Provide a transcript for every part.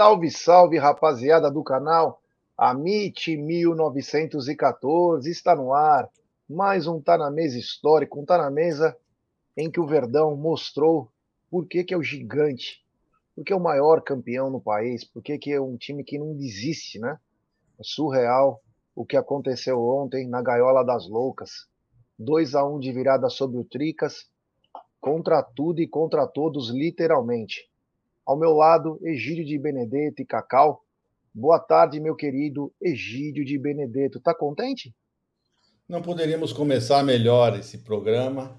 Salve, salve, rapaziada do canal. Amit 1914 está no ar. Mais um Tá na Mesa histórico, um Tá na Mesa em que o Verdão mostrou por que, que é o gigante, por que é o maior campeão no país, por que, que é um time que não desiste, né? É surreal o que aconteceu ontem na Gaiola das Loucas. 2 a 1 de virada sobre o Tricas, contra tudo e contra todos, literalmente. Ao meu lado, Egídio de Benedetto e Cacau. Boa tarde, meu querido Egídio de Benedetto. Tá contente? Não poderíamos começar melhor esse programa,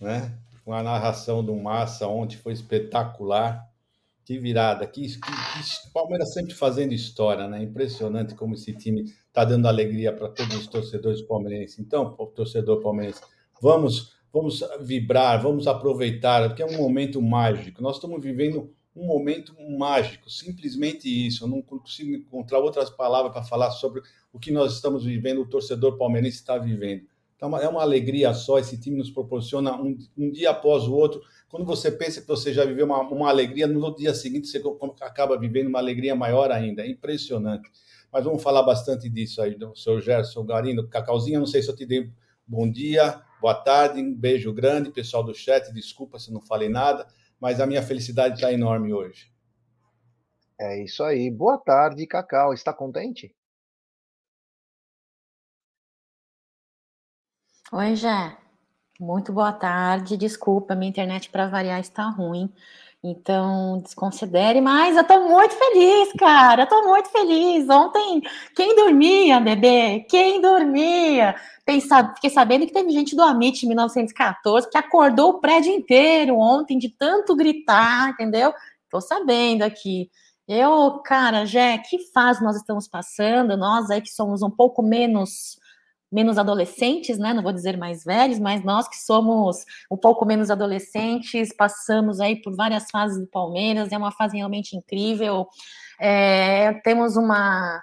né? Com a narração do Massa ontem foi espetacular. Que virada, que, que, que Palmeiras sempre fazendo história, né? Impressionante como esse time está dando alegria para todos os torcedores palmeirenses. Então, torcedor palmeirense, vamos, vamos vibrar, vamos aproveitar, porque é um momento mágico. Nós estamos vivendo um momento mágico, simplesmente isso. Eu não consigo encontrar outras palavras para falar sobre o que nós estamos vivendo, o torcedor palmeirense está vivendo. Então, é uma alegria só, esse time nos proporciona um, um dia após o outro. Quando você pensa que você já viveu uma, uma alegria, no dia seguinte você acaba vivendo uma alegria maior ainda. É impressionante. Mas vamos falar bastante disso aí, do seu Gerson Garino, Cacauzinho. Não sei se eu te dei bom dia, boa tarde, um beijo grande, pessoal do chat. Desculpa se não falei nada mas a minha felicidade está enorme hoje. É isso aí. Boa tarde, Cacau. Está contente? Oi, Jé. Muito boa tarde. Desculpa, minha internet para variar está ruim. Então, desconsidere, mas eu tô muito feliz, cara. Eu tô muito feliz. Ontem, quem dormia, bebê? Quem dormia? Pensava, fiquei sabendo que teve gente do Amit em 1914 que acordou o prédio inteiro ontem de tanto gritar, entendeu? Tô sabendo aqui. Eu, cara, Jé, que fase nós estamos passando? Nós aí que somos um pouco menos menos adolescentes, né? Não vou dizer mais velhos, mas nós que somos um pouco menos adolescentes, passamos aí por várias fases do Palmeiras, é uma fase realmente incrível. É, temos uma,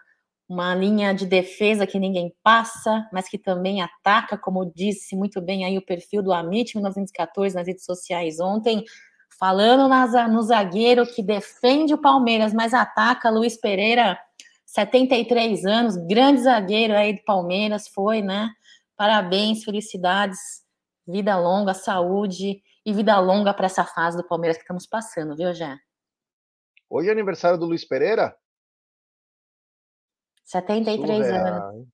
uma linha de defesa que ninguém passa, mas que também ataca, como disse muito bem aí o perfil do Amit 1914 nas redes sociais ontem, falando nas, no zagueiro que defende o Palmeiras, mas ataca Luiz Pereira 73 anos, grande zagueiro aí do Palmeiras, foi, né? Parabéns, felicidades, vida longa, saúde e vida longa para essa fase do Palmeiras que estamos passando, viu, Jé? Hoje é aniversário do Luiz Pereira? 73 Surreal. anos.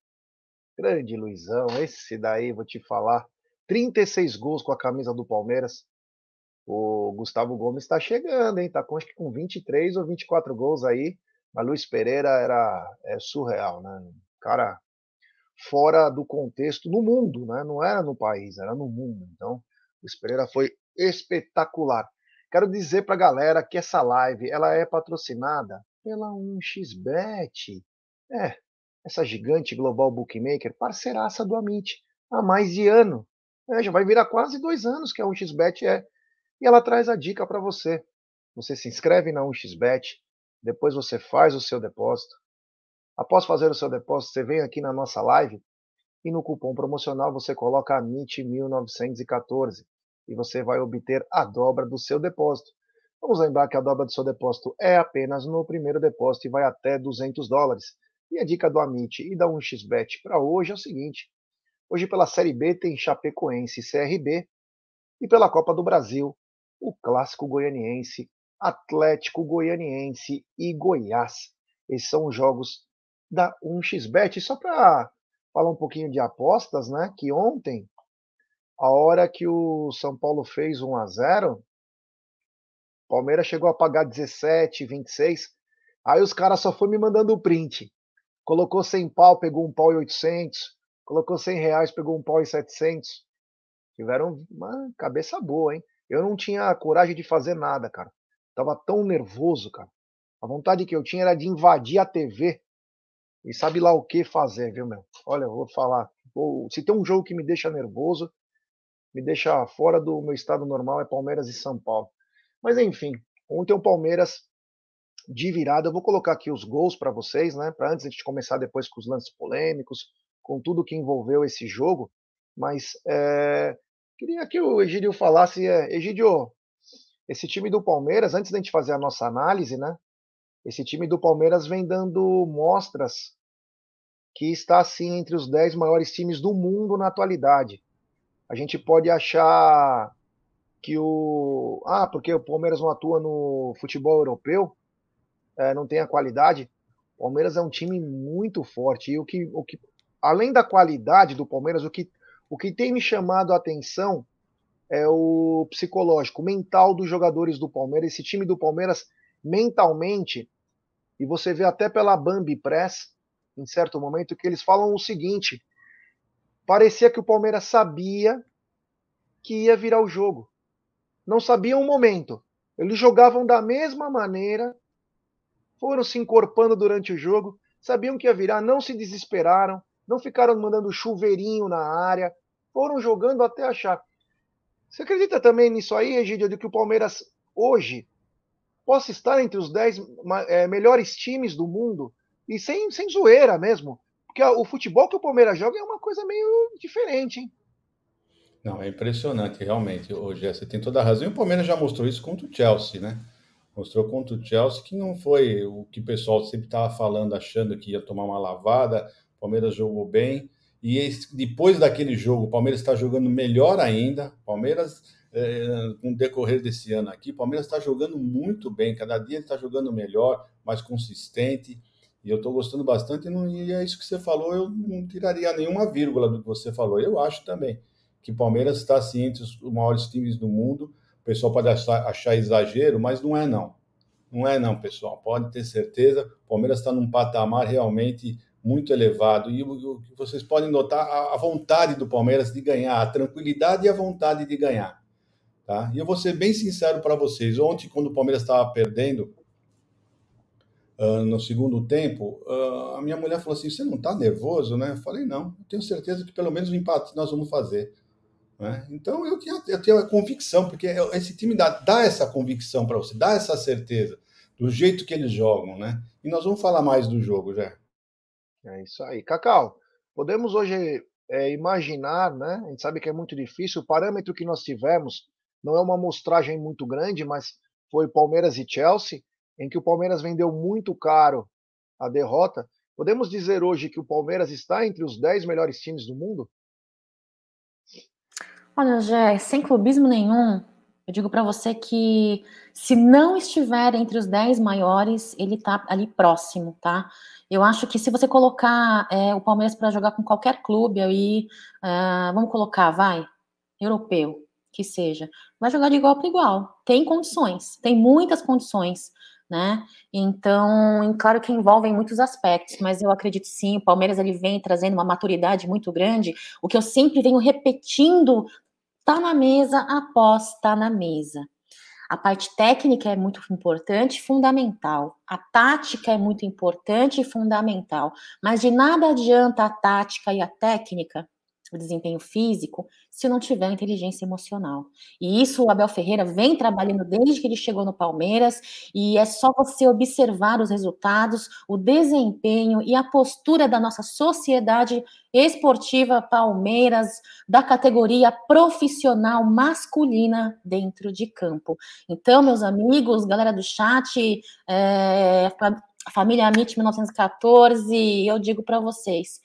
Grande Luizão, esse daí, vou te falar. 36 gols com a camisa do Palmeiras. O Gustavo Gomes está chegando, hein? Tá com, acho que com 23 ou 24 gols aí. Mas Luiz Pereira era é surreal, né? Cara fora do contexto no mundo, né? Não era no país, era no mundo. Então, Luiz Pereira foi espetacular. Quero dizer para a galera que essa live ela é patrocinada pela 1xBet. É, essa gigante global bookmaker, parceiraça do Amit, há mais de ano. É, já vai virar quase dois anos que a 1xBet é. E ela traz a dica para você. Você se inscreve na 1xBet, depois você faz o seu depósito. Após fazer o seu depósito, você vem aqui na nossa live e no cupom promocional você coloca AMIT1914 e você vai obter a dobra do seu depósito. Vamos lembrar que a dobra do seu depósito é apenas no primeiro depósito e vai até 200 dólares. E a dica do Amit e da 1xBet para hoje é o seguinte: hoje pela Série B tem Chapecoense e CRB e pela Copa do Brasil, o clássico goianiense Atlético Goianiense e Goiás. Esses são os jogos da 1xBet. Só para falar um pouquinho de apostas, né? Que ontem, a hora que o São Paulo fez 1 a 0 Palmeiras chegou a pagar 17, 26. Aí os caras só foi me mandando o print. Colocou 100 pau, pegou um pau e 800. Colocou 100 reais, pegou um pau e 700. Tiveram uma cabeça boa, hein? Eu não tinha coragem de fazer nada, cara. Tava tão nervoso, cara. A vontade que eu tinha era de invadir a TV e sabe lá o que fazer, viu, meu? Olha, eu vou falar. Se tem um jogo que me deixa nervoso, me deixa fora do meu estado normal, é Palmeiras e São Paulo. Mas enfim, ontem o Palmeiras de virada. Eu vou colocar aqui os gols para vocês, né? Para antes gente começar depois com os lances polêmicos, com tudo que envolveu esse jogo. Mas é, queria que o Egidio falasse, é, Egidio, esse time do Palmeiras, antes da gente fazer a nossa análise, né? Esse time do Palmeiras vem dando mostras que está assim entre os 10 maiores times do mundo na atualidade. A gente pode achar que o. Ah, porque o Palmeiras não atua no futebol europeu, é, não tem a qualidade. O Palmeiras é um time muito forte. E o que, o que, além da qualidade do Palmeiras, o que, o que tem me chamado a atenção é o psicológico, o mental dos jogadores do Palmeiras. Esse time do Palmeiras, mentalmente, e você vê até pela Bambi Press, em certo momento, que eles falam o seguinte: parecia que o Palmeiras sabia que ia virar o jogo. Não sabia um momento. Eles jogavam da mesma maneira, foram se encorpando durante o jogo, sabiam que ia virar, não se desesperaram, não ficaram mandando chuveirinho na área, foram jogando até achar. Você acredita também nisso aí, Egídio, de que o Palmeiras hoje possa estar entre os 10 é, melhores times do mundo e sem, sem zoeira mesmo. Porque o futebol que o Palmeiras joga é uma coisa meio diferente, hein? Não, é impressionante, realmente. Hoje você tem toda a razão. E o Palmeiras já mostrou isso contra o Chelsea, né? Mostrou contra o Chelsea que não foi o que o pessoal sempre estava falando, achando que ia tomar uma lavada. O Palmeiras jogou bem. E esse, depois daquele jogo, o Palmeiras está jogando melhor ainda. Palmeiras é, com o decorrer desse ano aqui, o Palmeiras está jogando muito bem, cada dia ele está jogando melhor, mais consistente, e eu estou gostando bastante, e, não, e, é isso que você falou, eu não tiraria nenhuma vírgula do que você falou. Eu acho também que o Palmeiras está assim, entre os maiores times do mundo. O pessoal pode achar, achar exagero, mas não é não. Não é não, pessoal. Pode ter certeza. O Palmeiras está num patamar realmente muito elevado. E o, que vocês podem notar a, vontade do Palmeiras de ganhar, a tranquilidade e a vontade de ganhar. Tá? E eu vou ser bem sincero para vocês. Ontem, quando o Palmeiras estava perdendo uh, no segundo tempo, uh, a minha mulher falou assim: Você não está nervoso, né? Eu falei: Não, eu tenho certeza que pelo menos o empate nós vamos fazer. Né? Então eu tinha, eu tinha a convicção, porque esse time dá, dá essa convicção para você, dá essa certeza do jeito que eles jogam, né? E nós vamos falar mais do jogo, já. É isso aí. Cacau, podemos hoje é, imaginar, né? A gente sabe que é muito difícil, o parâmetro que nós tivemos não é uma amostragem muito grande, mas foi Palmeiras e Chelsea, em que o Palmeiras vendeu muito caro a derrota. Podemos dizer hoje que o Palmeiras está entre os 10 melhores times do mundo? Olha, Jé, sem clubismo nenhum, eu digo para você que se não estiver entre os 10 maiores, ele está ali próximo, tá? Eu acho que se você colocar é, o Palmeiras para jogar com qualquer clube aí, uh, vamos colocar, vai, europeu, que seja, vai jogar de igual para igual. Tem condições, tem muitas condições, né? Então, claro que envolvem muitos aspectos, mas eu acredito sim, o Palmeiras ele vem trazendo uma maturidade muito grande. O que eu sempre venho repetindo, tá na mesa após na mesa. A parte técnica é muito importante, fundamental. A tática é muito importante e fundamental. Mas de nada adianta a tática e a técnica o desempenho físico se não tiver inteligência emocional. E isso o Abel Ferreira vem trabalhando desde que ele chegou no Palmeiras, e é só você observar os resultados, o desempenho e a postura da nossa sociedade esportiva Palmeiras, da categoria profissional masculina dentro de campo. Então, meus amigos, galera do chat, é, família Amit 1914, eu digo para vocês,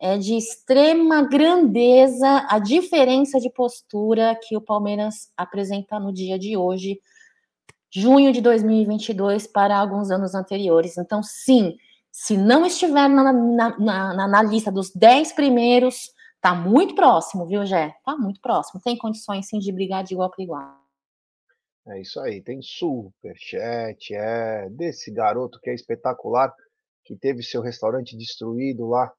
é de extrema grandeza a diferença de postura que o Palmeiras apresenta no dia de hoje, junho de 2022, para alguns anos anteriores. Então, sim, se não estiver na, na, na, na lista dos 10 primeiros, tá muito próximo, viu, Gé? Tá muito próximo. Tem condições, sim, de brigar de igual para igual. É isso aí, tem superchat, é desse garoto que é espetacular, que teve seu restaurante destruído lá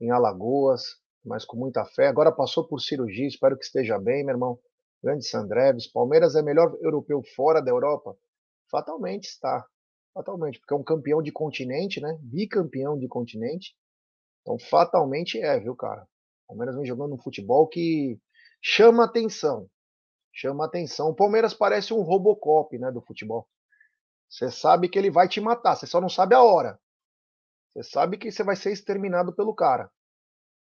em Alagoas, mas com muita fé. Agora passou por cirurgia, espero que esteja bem, meu irmão. Grande Sandreves. Palmeiras é melhor europeu fora da Europa? Fatalmente está. Fatalmente, porque é um campeão de continente, né? Bicampeão de continente. Então, fatalmente é, viu, cara? Palmeiras vem jogando um futebol que chama atenção. chama atenção. O Palmeiras parece um Robocop, né, do futebol. Você sabe que ele vai te matar, você só não sabe a hora. Você sabe que você vai ser exterminado pelo cara.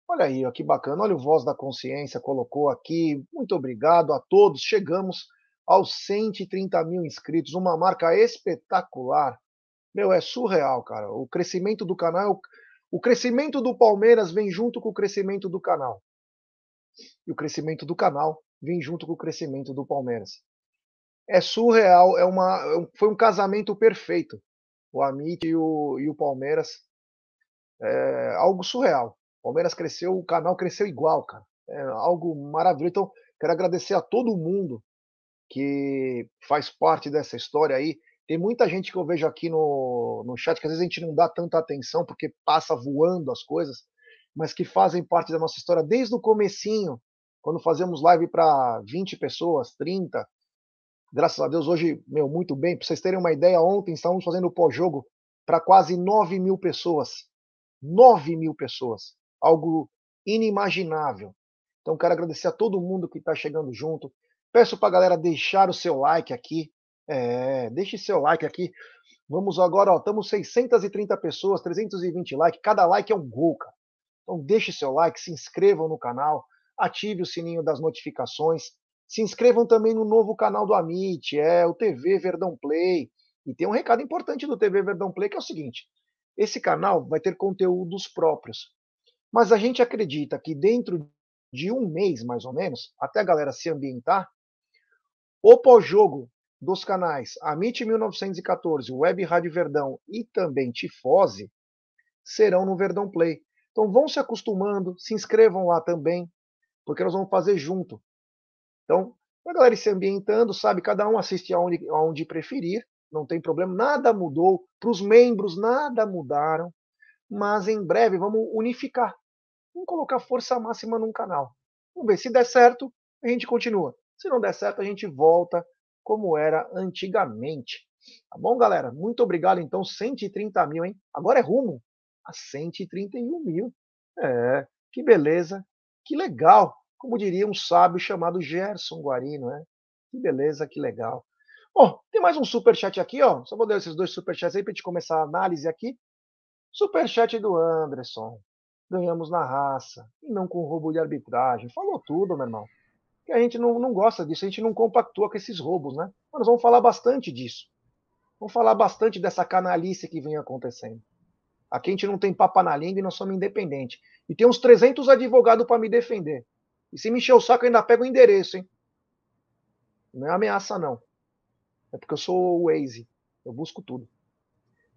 Olha aí, ó, que bacana. Olha o Voz da Consciência colocou aqui. Muito obrigado a todos. Chegamos aos 130 mil inscritos, uma marca espetacular. Meu, é surreal, cara. O crescimento do canal, o crescimento do Palmeiras vem junto com o crescimento do canal. E o crescimento do canal vem junto com o crescimento do Palmeiras. É surreal, é uma, é foi um casamento perfeito. O Amit e o, e o Palmeiras. É algo surreal. O Palmeiras cresceu, o canal cresceu igual, cara. É algo maravilhoso. Então, quero agradecer a todo mundo que faz parte dessa história aí. Tem muita gente que eu vejo aqui no, no chat que às vezes a gente não dá tanta atenção porque passa voando as coisas, mas que fazem parte da nossa história desde o comecinho, quando fazemos live para 20 pessoas, 30. Graças a Deus, hoje, meu, muito bem. Para vocês terem uma ideia, ontem estávamos fazendo o pós-jogo para quase 9 mil pessoas. 9 mil pessoas. Algo inimaginável. Então, quero agradecer a todo mundo que está chegando junto. Peço para a galera deixar o seu like aqui. É, deixe seu like aqui. Vamos agora, ó, estamos 630 pessoas, 320 likes. Cada like é um gol, cara. Então deixe seu like, se inscrevam no canal, ative o sininho das notificações. Se inscrevam também no novo canal do Amit, é o TV Verdão Play. E tem um recado importante do TV Verdão Play que é o seguinte: esse canal vai ter conteúdos próprios. Mas a gente acredita que dentro de um mês, mais ou menos, até a galera se ambientar, o pós-jogo dos canais Amit 1914, Web Rádio Verdão e também Tifose serão no Verdão Play. Então vão se acostumando, se inscrevam lá também, porque nós vamos fazer junto. Então, a galera se ambientando, sabe, cada um assiste aonde, aonde preferir, não tem problema, nada mudou, para os membros nada mudaram, mas em breve vamos unificar, vamos colocar força máxima num canal. Vamos ver, se der certo, a gente continua. Se não der certo, a gente volta como era antigamente. Tá bom, galera? Muito obrigado, então, 130 mil, hein? Agora é rumo a 131 mil. É, que beleza, que legal. Como diria um sábio chamado Gerson Guarino, né? Que beleza, que legal. Bom, tem mais um superchat aqui, ó. Só vou dar esses dois superchats aí para gente começar a análise aqui. Superchat do Anderson. Ganhamos na raça e não com roubo de arbitragem. Falou tudo, meu irmão que a gente não, não gosta disso, a gente não compactua com esses roubos, né? Mas nós vamos falar bastante disso. Vamos falar bastante dessa canalice que vem acontecendo. Aqui a gente não tem papa na língua e nós somos independentes. E tem uns 300 advogados para me defender. E se me encher o saco, eu ainda pego o endereço, hein? Não é ameaça, não. É porque eu sou o Waze. Eu busco tudo.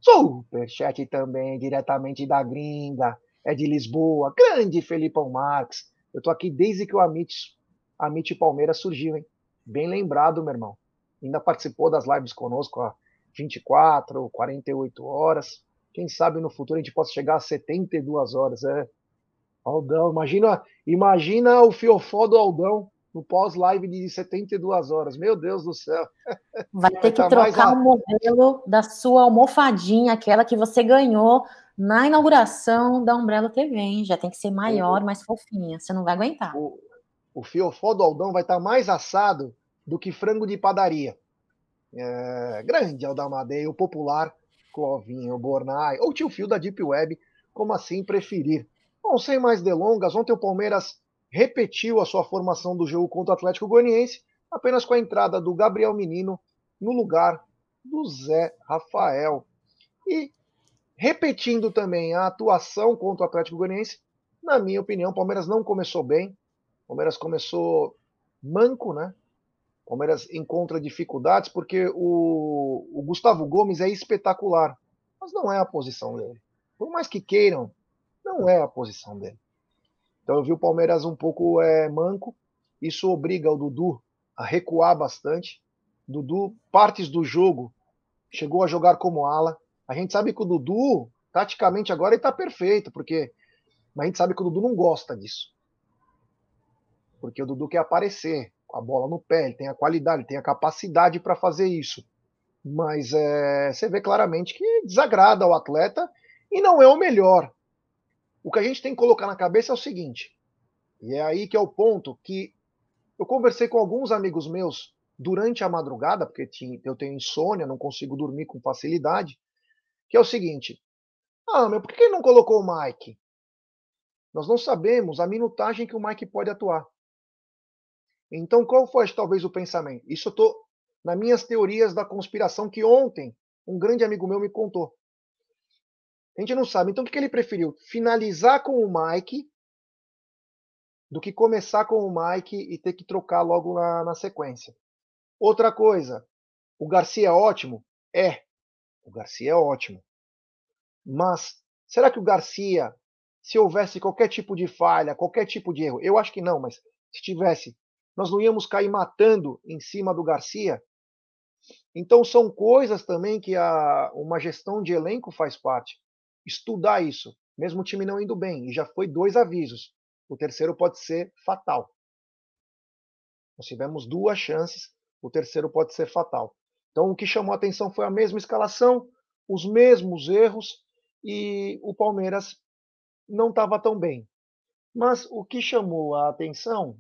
Superchat também, diretamente da gringa. É de Lisboa. Grande Felipão Marques. Eu tô aqui desde que o Amit a MIT Palmeiras surgiu, hein? Bem lembrado, meu irmão. Ainda participou das lives conosco há 24, 48 horas. Quem sabe no futuro a gente possa chegar a 72 horas. É. Aldão, imagina, imagina o fiofó do Aldão no pós-live de 72 horas. Meu Deus do céu. Vai ter que tá trocar o modelo da sua almofadinha, aquela que você ganhou na inauguração da Umbrella TV, hein? Já tem que ser maior, mais fofinha. Você não vai aguentar. O, o fiofó do Aldão vai estar mais assado do que frango de padaria. É, grande Aldamadei, o popular Clovinho, Bornai, ou tio Fio da Deep Web, como assim preferir. Bom, sem mais delongas, ontem o Palmeiras repetiu a sua formação do jogo contra o Atlético Goianiense, apenas com a entrada do Gabriel Menino no lugar do Zé Rafael. E repetindo também a atuação contra o Atlético Goianiense, na minha opinião, o Palmeiras não começou bem, Palmeiras começou manco, né? Palmeiras encontra dificuldades porque o, o, Gustavo Gomes é espetacular, mas não é a posição dele. Por mais que queiram, não é a posição dele. Então eu vi o Palmeiras um pouco é, manco. Isso obriga o Dudu a recuar bastante. Dudu, partes do jogo, chegou a jogar como ala. A gente sabe que o Dudu, taticamente agora, ele está perfeito, porque mas a gente sabe que o Dudu não gosta disso porque o Dudu quer aparecer com a bola no pé, ele tem a qualidade, ele tem a capacidade para fazer isso. Mas é, você vê claramente que desagrada o atleta e não é o melhor. O que a gente tem que colocar na cabeça é o seguinte, e é aí que é o ponto que Eu conversei com alguns amigos meus durante a madrugada, porque eu tenho insônia, não consigo dormir com facilidade, que é o seguinte: ah, meu, por que não colocou o Mike? Nós não sabemos a minutagem que o Mike pode atuar. Então, qual foi talvez o pensamento? Isso eu estou nas minhas teorias da conspiração que ontem um grande amigo meu me contou. A gente não sabe. Então, o que ele preferiu? Finalizar com o Mike do que começar com o Mike e ter que trocar logo na, na sequência. Outra coisa, o Garcia é ótimo? É. O Garcia é ótimo. Mas será que o Garcia, se houvesse qualquer tipo de falha, qualquer tipo de erro, eu acho que não, mas se tivesse, nós não íamos cair matando em cima do Garcia? Então são coisas também que a, uma gestão de elenco faz parte. Estudar isso, mesmo o time não indo bem, e já foi dois avisos. O terceiro pode ser fatal. Nós tivemos duas chances o terceiro pode ser fatal. Então, o que chamou a atenção foi a mesma escalação, os mesmos erros e o Palmeiras não estava tão bem. Mas o que chamou a atenção,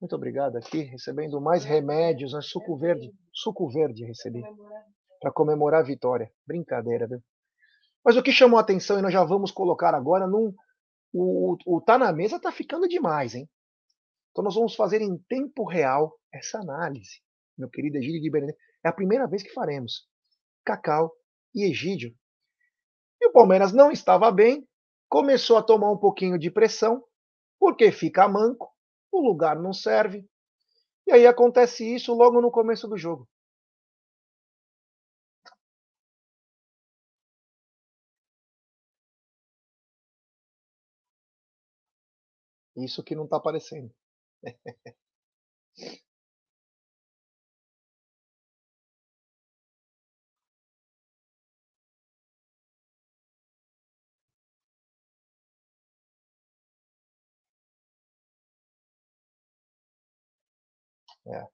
muito obrigado aqui, recebendo mais remédios, né? suco verde, suco verde recebi, para comemorar a vitória. Brincadeira, viu? Mas o que chamou a atenção, e nós já vamos colocar agora, num, o, o Tá na Mesa tá ficando demais, hein? Então nós vamos fazer em tempo real essa análise, meu querido Egídio de Benedetto. É a primeira vez que faremos. Cacau e Egídio. E o Palmeiras não estava bem, começou a tomar um pouquinho de pressão, porque fica manco, o lugar não serve. E aí acontece isso logo no começo do jogo. Isso que não está aparecendo. É.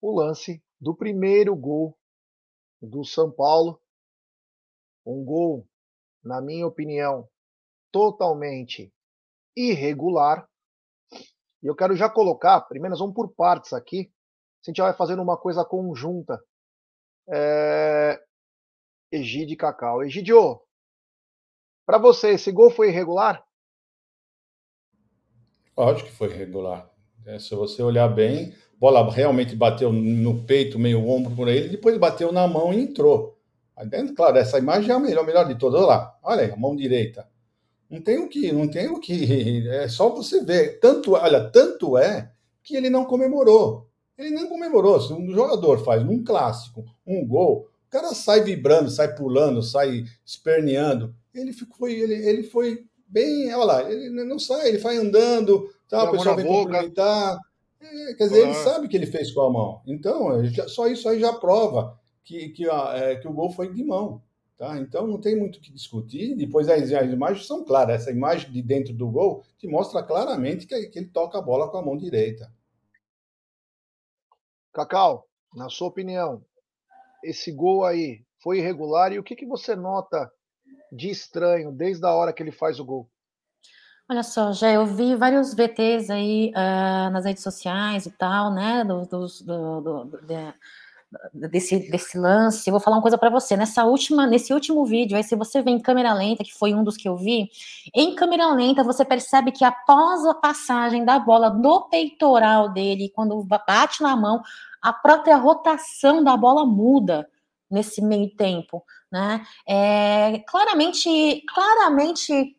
O lance do primeiro gol do São Paulo, um gol, na minha opinião, totalmente irregular, e eu quero já colocar, primeiro nós vamos por partes aqui, a gente vai fazendo uma coisa conjunta. É... Egide Cacau. Egidio, para você, esse gol foi irregular? Lógico que foi irregular. É, se você olhar bem, a bola realmente bateu no peito, meio ombro por ele, depois bateu na mão e entrou. Claro, essa imagem é a melhor, melhor de todas. Olha lá, olha aí, a mão direita. Não tem o que, não tem o que. É só você ver. Tanto, olha, tanto é que ele não comemorou. Ele não comemorou. Se um jogador faz um clássico, um gol, o cara sai vibrando, sai pulando, sai esperneando. Ele foi, ele, ele foi bem, olha lá, ele não sai, ele vai andando, tá, o pessoal vem cumprimentar. É, quer dizer, ele sabe que ele fez com a mão. Então, só isso aí já prova que, que, é, que o gol foi de mão. Tá? Então não tem muito o que discutir. Depois as, as, imagens são claras. Essa imagem de dentro do gol que mostra claramente que, que ele toca a bola com a mão direita. Cacau, na sua opinião, esse gol aí foi irregular e o que, que você nota de estranho desde a hora que ele faz o gol? Olha só, já eu vi vários VTs aí uh, nas redes sociais e tal, né, do, do, do, do de, desse, desse lance, eu vou falar uma coisa para você. Nessa última, nesse último vídeo, aí se você vê em câmera lenta, que foi um dos que eu vi, em câmera lenta você percebe que após a passagem da bola no peitoral dele, quando bate na mão, a própria rotação da bola muda nesse meio tempo, né? É claramente, claramente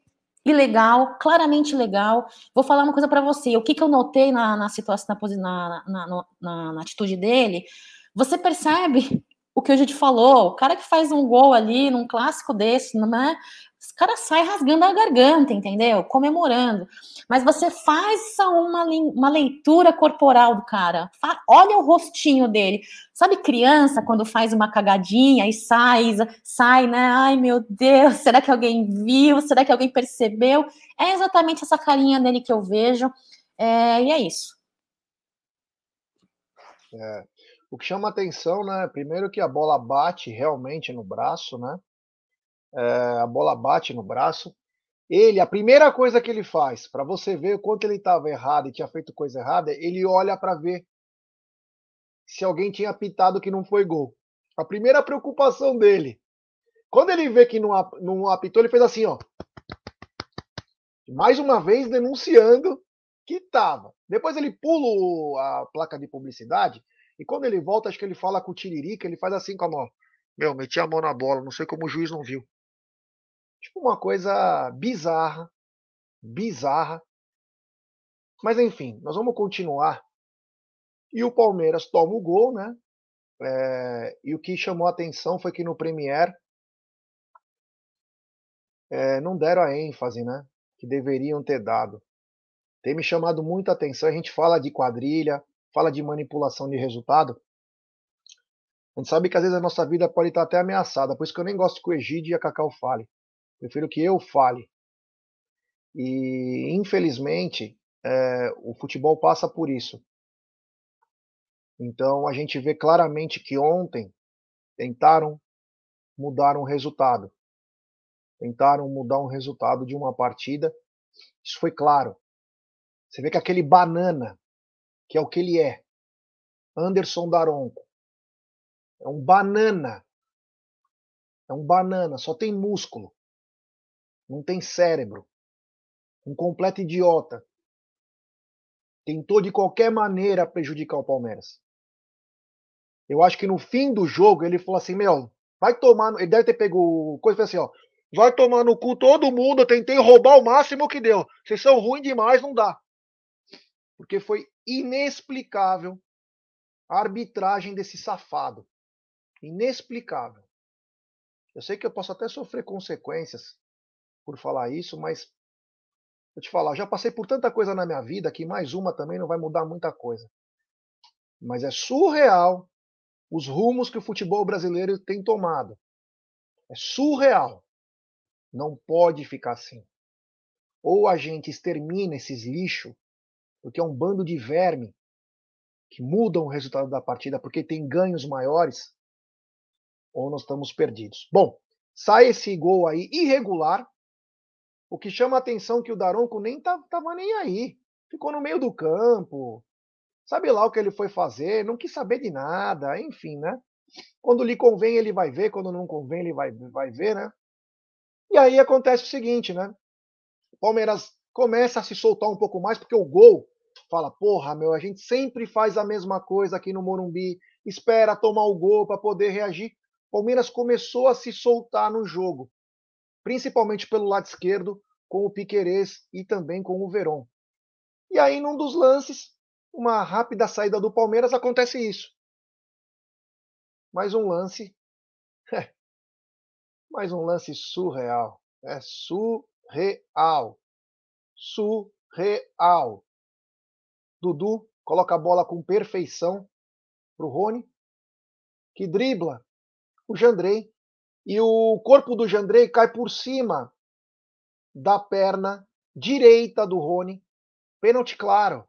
ilegal, claramente ilegal. Vou falar uma coisa para você. O que, que eu notei na, na situação, na, na, na, na atitude dele? Você percebe o que a gente falou, o cara que faz um gol ali num clássico desse, não é? Os cara sai rasgando a garganta, entendeu? Comemorando. Mas você faz uma, uma leitura corporal do cara. Olha o rostinho dele. Sabe criança quando faz uma cagadinha e sai, sai, né? Ai, meu Deus, será que alguém viu? Será que alguém percebeu? É exatamente essa carinha dele que eu vejo. É, e é isso. É, o que chama atenção, né? Primeiro que a bola bate realmente no braço, né? É, a bola bate no braço. Ele, a primeira coisa que ele faz, para você ver o quanto ele estava errado e tinha feito coisa errada, ele olha para ver se alguém tinha apitado que não foi gol. A primeira preocupação dele. Quando ele vê que não, não apitou, ele fez assim, ó. Mais uma vez denunciando que estava. Depois ele pula a placa de publicidade e quando ele volta, acho que ele fala com o Tiririca, ele faz assim com a mão. Meu, meti a mão na bola, não sei como o juiz não viu. Tipo uma coisa bizarra, bizarra. Mas enfim, nós vamos continuar. E o Palmeiras toma o gol, né? É, e o que chamou a atenção foi que no Premier é, não deram a ênfase, né? Que deveriam ter dado. Tem me chamado muita atenção. A gente fala de quadrilha, fala de manipulação de resultado. A gente sabe que às vezes a nossa vida pode estar até ameaçada. Por isso que eu nem gosto que o Egide e a Cacau fale. Prefiro que eu fale. E, infelizmente, é, o futebol passa por isso. Então, a gente vê claramente que ontem tentaram mudar um resultado. Tentaram mudar um resultado de uma partida. Isso foi claro. Você vê que aquele banana, que é o que ele é, Anderson Daronco, é um banana. É um banana, só tem músculo não tem cérebro, um completo idiota. Tentou de qualquer maneira prejudicar o Palmeiras. Eu acho que no fim do jogo ele falou assim: Meu, vai tomar. Ele deve ter pego coisa assim: ó, vai tomar no cu todo mundo. Eu tentei roubar o máximo que deu. Vocês são ruins demais, não dá. Porque foi inexplicável a arbitragem desse safado. Inexplicável. Eu sei que eu posso até sofrer consequências por falar isso, mas vou te falar, já passei por tanta coisa na minha vida que mais uma também não vai mudar muita coisa. Mas é surreal os rumos que o futebol brasileiro tem tomado. É surreal. Não pode ficar assim. Ou a gente extermina esses lixos, porque é um bando de verme que mudam o resultado da partida porque tem ganhos maiores, ou nós estamos perdidos. Bom, sai esse gol aí irregular, o que chama a atenção que o Daronco nem tá, nem aí. Ficou no meio do campo. Sabe lá o que ele foi fazer, não quis saber de nada, enfim, né? Quando lhe convém, ele vai ver, quando não convém, ele vai, vai ver, né? E aí acontece o seguinte, né? Palmeiras começa a se soltar um pouco mais, porque o gol fala, porra, meu, a gente sempre faz a mesma coisa aqui no Morumbi, espera tomar o gol para poder reagir. Palmeiras começou a se soltar no jogo principalmente pelo lado esquerdo, com o Piquerez e também com o Veron. E aí, num dos lances, uma rápida saída do Palmeiras, acontece isso. Mais um lance. mais um lance surreal. É surreal. Surreal. Dudu coloca a bola com perfeição para o Rony, que dribla o Jandrei e o corpo do Jandrei cai por cima da perna direita do Rony. Pênalti claro.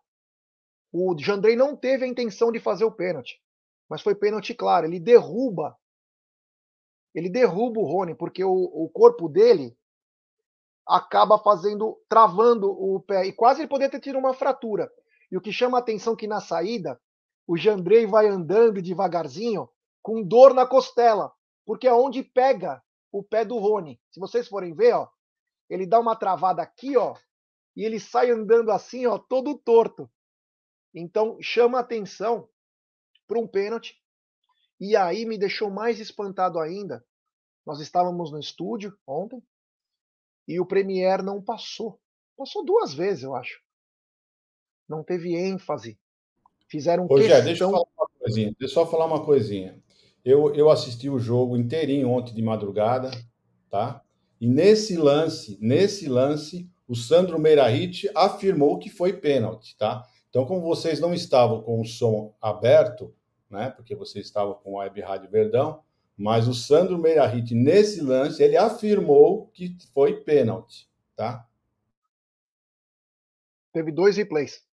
O Jandrei não teve a intenção de fazer o pênalti, mas foi pênalti claro. Ele derruba. Ele derruba o Rony, porque o, o corpo dele acaba fazendo, travando o pé. E quase ele poderia ter tido uma fratura. E o que chama a atenção que na saída, o Jandrei vai andando devagarzinho, com dor na costela porque é onde pega o pé do Rony. Se vocês forem ver, ó, ele dá uma travada aqui, ó, e ele sai andando assim, ó, todo torto. Então chama atenção para um pênalti. E aí me deixou mais espantado ainda. Nós estávamos no estúdio ontem e o Premier não passou. Passou duas vezes, eu acho. Não teve ênfase. Fizeram Ô, questão... Deixa eu falar uma coisinha. Deixa eu só falar uma coisinha. Eu, eu assisti o jogo inteirinho ontem de madrugada, tá? E nesse lance, nesse lance, o Sandro Meirahit afirmou que foi pênalti, tá? Então, como vocês não estavam com o som aberto, né? Porque vocês estavam com a Web Rádio Verdão, mas o Sandro Meirahit, nesse lance, ele afirmou que foi pênalti, tá? Teve dois replays.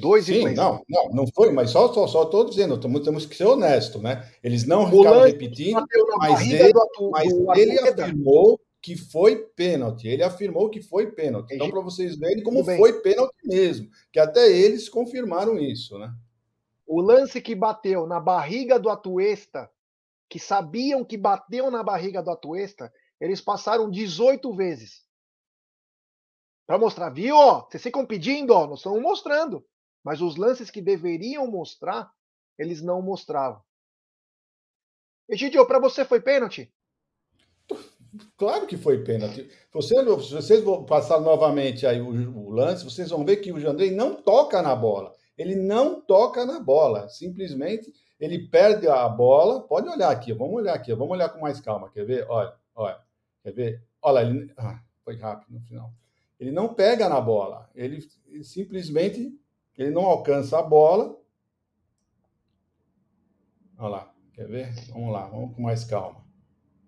Dois Sim, não, não, não foi, mas só estou só, só dizendo, temos que ser honesto, né? Eles não ficaram repetindo, mas ele, mas ele afirmou que foi pênalti. Ele afirmou que foi pênalti. Então, para vocês verem como foi pênalti mesmo, que até eles confirmaram isso, né? O lance que bateu na barriga do Atuesta, que sabiam que bateu na barriga do Atuesta, eles passaram 18 vezes. Para mostrar, viu? Vocês ficam pedindo, ó, nós estamos mostrando. Mas os lances que deveriam mostrar, eles não mostravam. Egidio, para você foi pênalti? Claro que foi pênalti. Você, vocês vão passar novamente aí o, o, lance, vocês vão ver que o Jandrei não toca na bola. Ele não toca na bola. Simplesmente ele perde a bola. Pode olhar aqui, vamos olhar aqui, vamos olhar com mais calma. Quer ver? Olha, olha. Quer ver? Olha, ele. Ah, foi rápido no final. Ele não pega na bola. Ele, simplesmente ele não alcança a bola. Olha lá. Quer ver? Vamos lá, vamos com mais calma.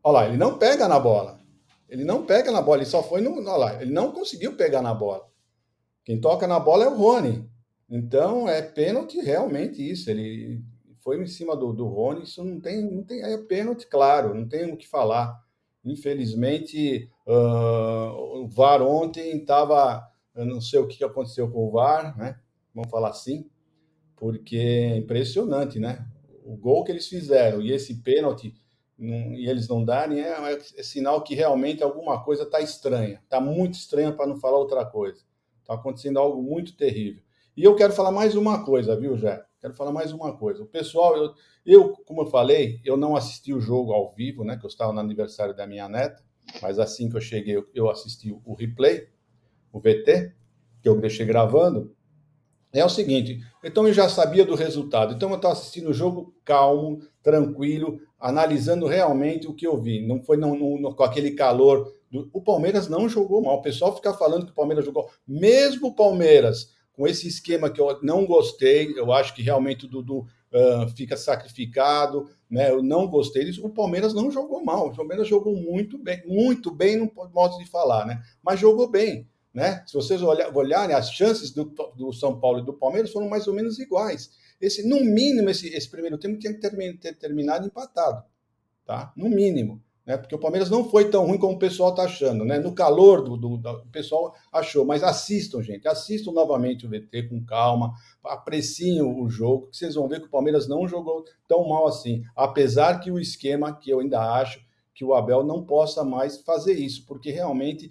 Olha lá, ele não pega na bola. Ele não pega na bola, ele só foi no. Olha lá, ele não conseguiu pegar na bola. Quem toca na bola é o Rony. Então é pênalti realmente isso. Ele foi em cima do, do Rony, isso não tem, não tem. É pênalti, claro, não tem o que falar. Infelizmente, uh, o VAR ontem estava. Não sei o que aconteceu com o VAR, né? Vamos falar assim, porque é impressionante, né? O gol que eles fizeram e esse pênalti não, e eles não darem, é, é, é, sinal que realmente alguma coisa está estranha. Está muito estranha para não falar outra coisa. Está acontecendo algo muito terrível. E eu quero falar mais uma coisa, viu, Jé? Quero falar mais uma coisa. O pessoal, eu, eu, como eu falei, eu não assisti o jogo ao vivo, né? Que eu estava no aniversário da minha neta, mas assim que eu cheguei, eu assisti o replay, o VT, que eu deixei gravando. É o seguinte, então eu já sabia do resultado. Então eu estava assistindo o jogo calmo, tranquilo, analisando realmente o que eu vi. Não foi não, não, com aquele calor. Do... O Palmeiras não jogou mal. O pessoal fica falando que o Palmeiras jogou. Mesmo o Palmeiras, com esse esquema que eu não gostei, eu acho que realmente o Dudu uh, fica sacrificado, né? Eu não gostei disso. O Palmeiras não jogou mal. O Palmeiras jogou muito bem, muito bem, no modo de falar, né? Mas jogou bem. Né? Se vocês olharem, as chances do, do São Paulo e do Palmeiras foram mais ou menos iguais. Esse, no mínimo, esse, esse primeiro tempo tinha que ter, ter terminado empatado, tá? No mínimo, né? Porque o Palmeiras não foi tão ruim como o pessoal está achando, né? No calor do, do, do, pessoal achou, mas assistam, gente, assistam novamente o VT com calma, apreciem o jogo, que vocês vão ver que o Palmeiras não jogou tão mal assim, apesar que o esquema que eu ainda acho que o Abel não possa mais fazer isso, porque realmente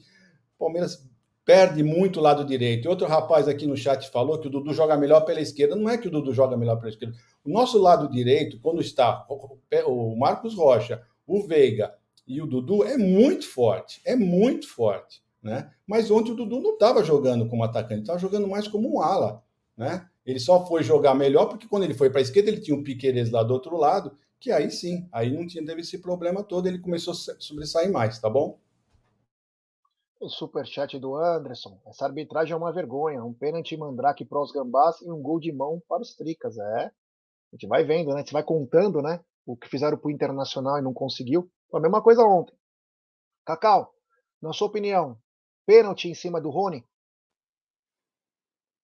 o Palmeiras perde muito o lado direito. E outro rapaz aqui no chat falou que o Dudu joga melhor pela esquerda. Não é que o Dudu joga melhor pela esquerda. O nosso lado direito, quando está o Marcos Rocha, o Veiga e o Dudu, é muito forte. É muito forte. Né? Mas ontem o Dudu não estava jogando como atacante, estava jogando mais como um ala. Né? Ele só foi jogar melhor porque quando ele foi para a esquerda, ele tinha um Piqueires lá do outro lado, que aí sim, aí não tinha, teve esse problema todo, ele começou a sobressair mais, tá bom? O superchat do Anderson. Essa arbitragem é uma vergonha. Um pênalti mandrake para os gambás e um gol de mão para os tricas. É. A gente vai vendo, né? A gente vai contando, né? O que fizeram para o Internacional e não conseguiu. Foi a mesma coisa ontem. Cacau, na sua opinião, pênalti em cima do Rony?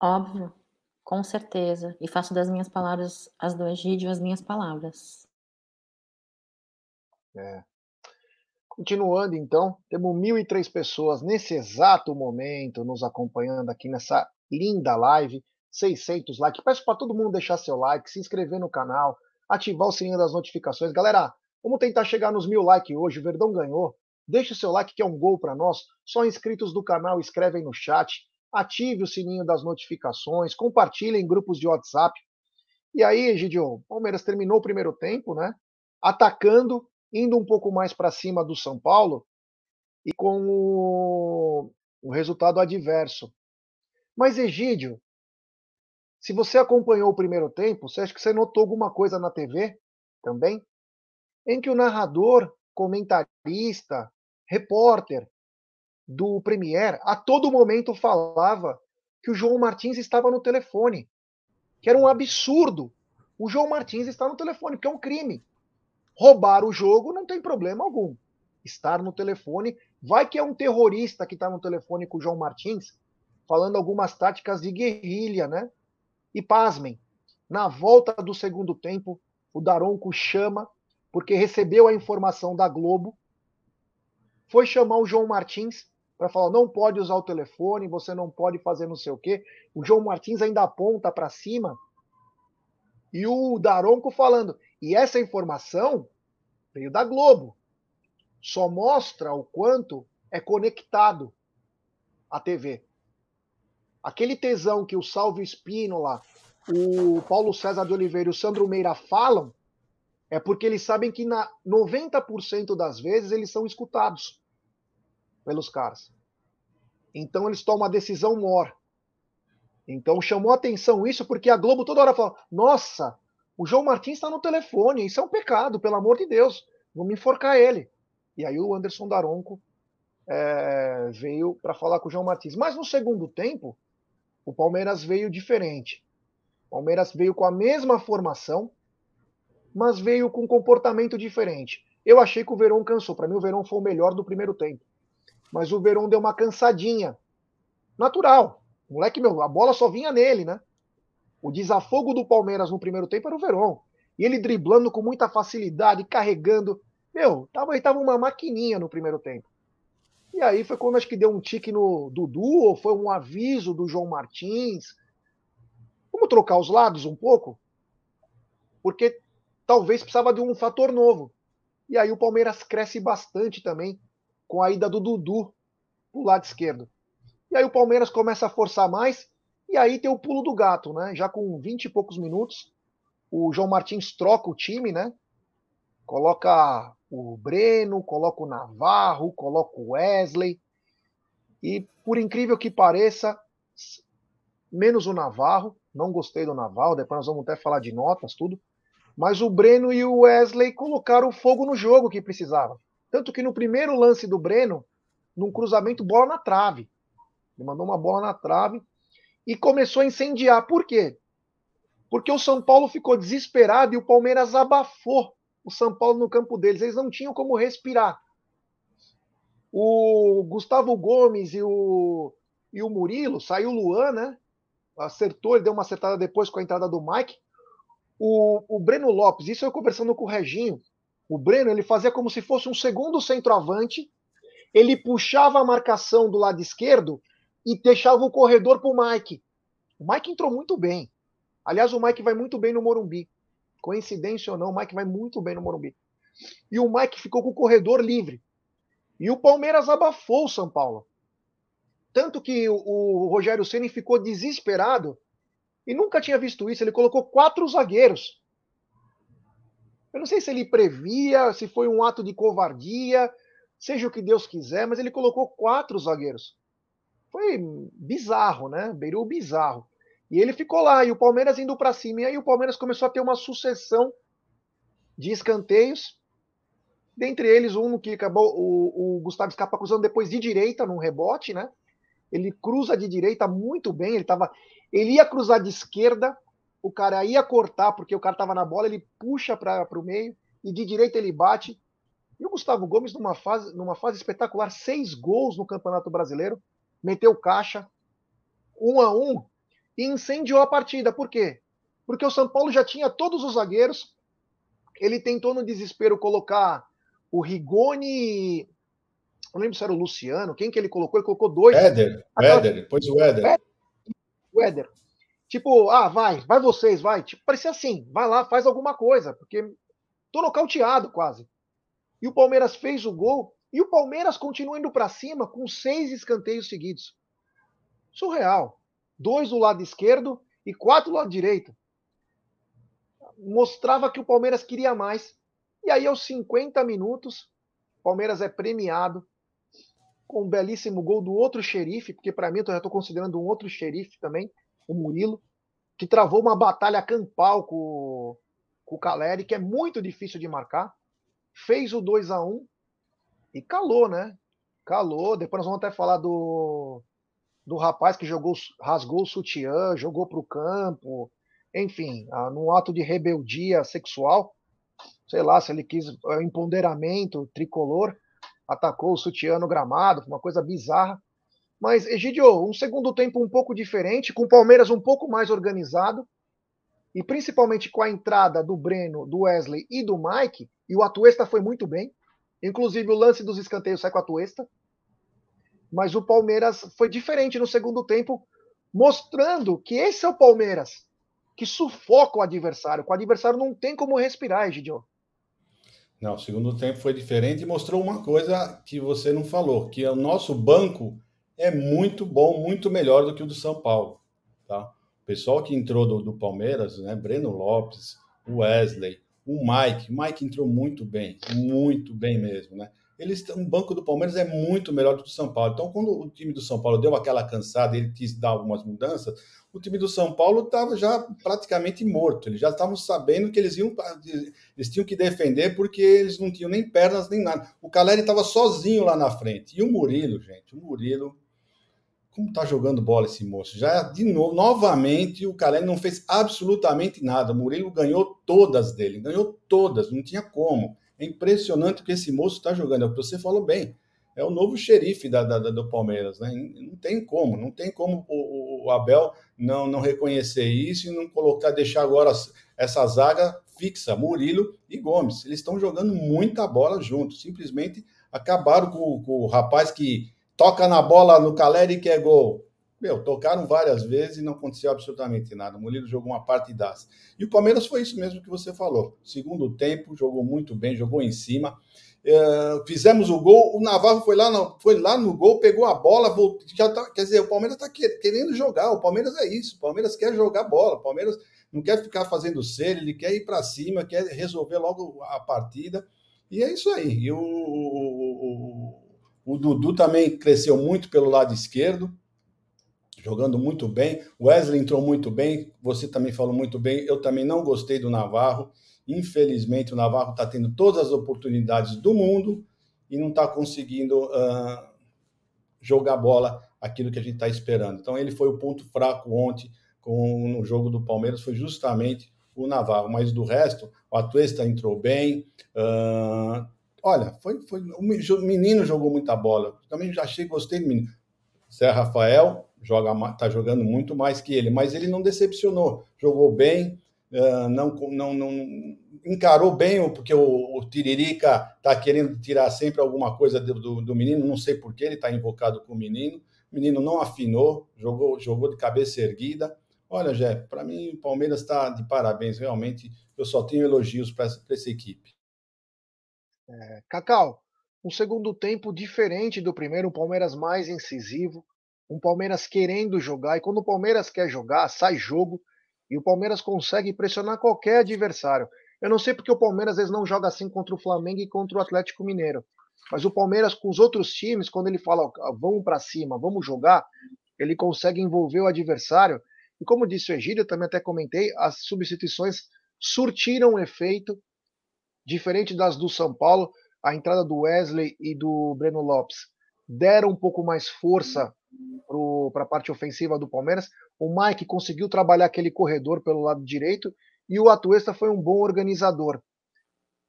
Óbvio, com certeza. E faço das minhas palavras, as do Egídio, as minhas palavras. É. Continuando, então, temos 1.003 pessoas nesse exato momento nos acompanhando aqui nessa linda live. 600 likes. Peço para todo mundo deixar seu like, se inscrever no canal, ativar o sininho das notificações. Galera, vamos tentar chegar nos mil likes hoje. O Verdão ganhou. Deixe o seu like, que é um gol para nós. Só inscritos do canal, escrevem no chat. Ative o sininho das notificações. Compartilhem em grupos de WhatsApp. E aí, Egidio, Palmeiras terminou o primeiro tempo, né? Atacando indo um pouco mais para cima do São Paulo e com o, o resultado adverso. Mas, Egídio, se você acompanhou o primeiro tempo, você acha que você notou alguma coisa na TV também? Em que o narrador, comentarista, repórter do Premier, a todo momento falava que o João Martins estava no telefone. Que era um absurdo. O João Martins está no telefone, que é um crime roubar o jogo não tem problema algum. Estar no telefone, vai que é um terrorista que está no telefone com o João Martins, falando algumas táticas de guerrilha, né? E pasmem, na volta do segundo tempo, o Daronco chama, porque recebeu a informação da Globo foi chamar o João Martins para falar: não pode usar o telefone, você não pode fazer não sei o quê. O João Martins ainda aponta para cima. E o Daronco falando. E essa informação veio da Globo. Só mostra o quanto é conectado a TV. Aquele tesão que o Salvio Espínola, o Paulo César de Oliveira e o Sandro Meira falam, é porque eles sabem que na 90% das vezes eles são escutados pelos caras. Então eles tomam a decisão mor. Então chamou atenção isso porque a Globo toda hora fala: nossa, o João Martins está no telefone, isso é um pecado, pelo amor de Deus, vamos enforcar ele. E aí o Anderson Daronco é, veio para falar com o João Martins. Mas no segundo tempo, o Palmeiras veio diferente. O Palmeiras veio com a mesma formação, mas veio com um comportamento diferente. Eu achei que o Verão cansou. Para mim, o Verão foi o melhor do primeiro tempo. Mas o Verão deu uma cansadinha. Natural. O moleque, meu, a bola só vinha nele, né? O desafogo do Palmeiras no primeiro tempo era o Verón. E ele driblando com muita facilidade, carregando. Meu, tava, ele tava uma maquininha no primeiro tempo. E aí foi quando acho que deu um tique no Dudu, ou foi um aviso do João Martins. Vamos trocar os lados um pouco? Porque talvez precisava de um fator novo. E aí o Palmeiras cresce bastante também com a ida do Dudu pro lado esquerdo. E aí o Palmeiras começa a forçar mais, e aí tem o pulo do gato, né? Já com 20 e poucos minutos, o João Martins troca o time, né? Coloca o Breno, coloca o Navarro, coloca o Wesley. E por incrível que pareça, menos o Navarro, não gostei do Navarro, depois nós vamos até falar de notas, tudo. Mas o Breno e o Wesley colocaram fogo no jogo que precisava. Tanto que no primeiro lance do Breno, num cruzamento, bola na trave. Ele mandou uma bola na trave e começou a incendiar. Por quê? Porque o São Paulo ficou desesperado e o Palmeiras abafou o São Paulo no campo deles. Eles não tinham como respirar. O Gustavo Gomes e o, e o Murilo, saiu o Luan, né? Acertou, ele deu uma acertada depois com a entrada do Mike. O, o Breno Lopes, isso eu conversando com o Reginho, o Breno ele fazia como se fosse um segundo centroavante, ele puxava a marcação do lado esquerdo e deixava o corredor para o Mike. O Mike entrou muito bem. Aliás, o Mike vai muito bem no Morumbi. Coincidência ou não, o Mike vai muito bem no Morumbi. E o Mike ficou com o corredor livre. E o Palmeiras abafou o São Paulo. Tanto que o, o Rogério Ceni ficou desesperado e nunca tinha visto isso. Ele colocou quatro zagueiros. Eu não sei se ele previa, se foi um ato de covardia, seja o que Deus quiser, mas ele colocou quatro zagueiros. Foi bizarro, né? Beirou bizarro. E ele ficou lá, e o Palmeiras indo para cima. E aí o Palmeiras começou a ter uma sucessão de escanteios. Dentre eles, um que acabou o, o Gustavo Scarpa cruzando depois de direita, num rebote, né? Ele cruza de direita muito bem. Ele, tava, ele ia cruzar de esquerda, o cara ia cortar, porque o cara estava na bola, ele puxa para o meio, e de direita ele bate. E o Gustavo Gomes, numa fase, numa fase espetacular, seis gols no Campeonato Brasileiro, meteu caixa, um a um, e incendiou a partida. Por quê? Porque o São Paulo já tinha todos os zagueiros, ele tentou no desespero colocar o Rigoni, não lembro se era o Luciano, quem que ele colocou? Ele colocou dois. Éder, Aquela... Éder, depois o Éder. O Éder. Tipo, ah, vai, vai vocês, vai. Tipo, parecia assim, vai lá, faz alguma coisa, porque tô nocauteado quase. E o Palmeiras fez o gol, e o Palmeiras continua indo para cima com seis escanteios seguidos. Surreal. Dois do lado esquerdo e quatro do lado direito. Mostrava que o Palmeiras queria mais. E aí, aos 50 minutos, o Palmeiras é premiado com um belíssimo gol do outro xerife, porque para mim eu já estou considerando um outro xerife também, o Murilo, que travou uma batalha campal com, com o Caleri, que é muito difícil de marcar. Fez o 2 a 1 e calou, né? Calou. Depois nós vamos até falar do, do rapaz que jogou, rasgou o sutiã, jogou para o campo, enfim, num ato de rebeldia sexual, sei lá, se ele quis é, empoderamento tricolor, atacou o sutiã no gramado, uma coisa bizarra. Mas, Egidio, um segundo tempo um pouco diferente, com o Palmeiras um pouco mais organizado, e principalmente com a entrada do Breno, do Wesley e do Mike, e o Atuesta foi muito bem. Inclusive, o lance dos escanteios sai com a Tuesta. Mas o Palmeiras foi diferente no segundo tempo, mostrando que esse é o Palmeiras, que sufoca o adversário. O adversário não tem como respirar, Egidio. Não, o segundo tempo foi diferente e mostrou uma coisa que você não falou, que o nosso banco é muito bom, muito melhor do que o do São Paulo. Tá? O pessoal que entrou do, do Palmeiras, né? Breno Lopes, Wesley, o Mike, o Mike entrou muito bem, muito bem mesmo, né? Eles, o banco do Palmeiras é muito melhor do que o São Paulo. Então, quando o time do São Paulo deu aquela cansada, ele quis dar algumas mudanças, o time do São Paulo estava já praticamente morto. Eles já estavam sabendo que eles iam, eles tinham que defender porque eles não tinham nem pernas nem nada. O Caleri estava sozinho lá na frente. E o Murilo, gente, o Murilo como tá jogando bola esse moço? Já de novo, novamente, o Caleri não fez absolutamente nada. O Murilo ganhou todas dele, ganhou todas, não tinha como. É impressionante o que esse moço está jogando. É o que você falou bem. É o novo xerife da, da, do Palmeiras, né? Não tem como, não tem como o, o, Abel não, não reconhecer isso e não colocar, deixar agora essa zaga fixa, Murilo e Gomes. Eles estão jogando muita bola juntos. Simplesmente acabaram com, com o rapaz que toca na bola no Caleri que é gol. Meu, tocaram várias vezes e não aconteceu absolutamente nada. O Murilo jogou uma partidaça. E o Palmeiras foi isso mesmo que você falou. Segundo tempo, jogou muito bem, jogou em cima. É, fizemos o gol, o Navarro foi lá, foi lá no gol, pegou a bola, voltou, tá, quer dizer, o Palmeiras está querendo jogar, o Palmeiras é isso, o Palmeiras quer jogar bola, o Palmeiras não quer ficar fazendo ser, ele quer ir para cima, quer resolver logo a partida, e é isso aí. E o, o, o Dudu também cresceu muito pelo lado esquerdo, jogando muito bem. O Wesley entrou muito bem, você também falou muito bem. Eu também não gostei do Navarro. Infelizmente, o Navarro está tendo todas as oportunidades do mundo e não está conseguindo uh, jogar bola aquilo que a gente está esperando. Então, ele foi o ponto fraco ontem com, no jogo do Palmeiras, foi justamente o Navarro. Mas do resto, o Atuesta entrou bem. Uh, Olha, foi, foi, o menino jogou muita bola. Também já achei, gostei do menino. Zé Rafael joga, tá jogando muito mais que ele, mas ele não decepcionou. Jogou bem, não, não, não encarou bem, porque o, o Tiririca está querendo tirar sempre alguma coisa do, do, do menino. Não sei por que ele está invocado com o menino. O menino não afinou, jogou, jogou de cabeça erguida. Olha, Jé, para mim o Palmeiras está de parabéns, realmente. Eu só tenho elogios para essa, essa equipe. É, Cacau, um segundo tempo diferente do primeiro, um Palmeiras mais incisivo, um Palmeiras querendo jogar, e quando o Palmeiras quer jogar, sai jogo, e o Palmeiras consegue pressionar qualquer adversário. Eu não sei porque o Palmeiras às vezes não joga assim contra o Flamengo e contra o Atlético Mineiro, mas o Palmeiras com os outros times, quando ele fala vamos para cima, vamos jogar, ele consegue envolver o adversário. E como disse o Egílio, também até comentei, as substituições surtiram efeito Diferente das do São Paulo, a entrada do Wesley e do Breno Lopes deram um pouco mais força para a parte ofensiva do Palmeiras. O Mike conseguiu trabalhar aquele corredor pelo lado direito e o Atuesta foi um bom organizador.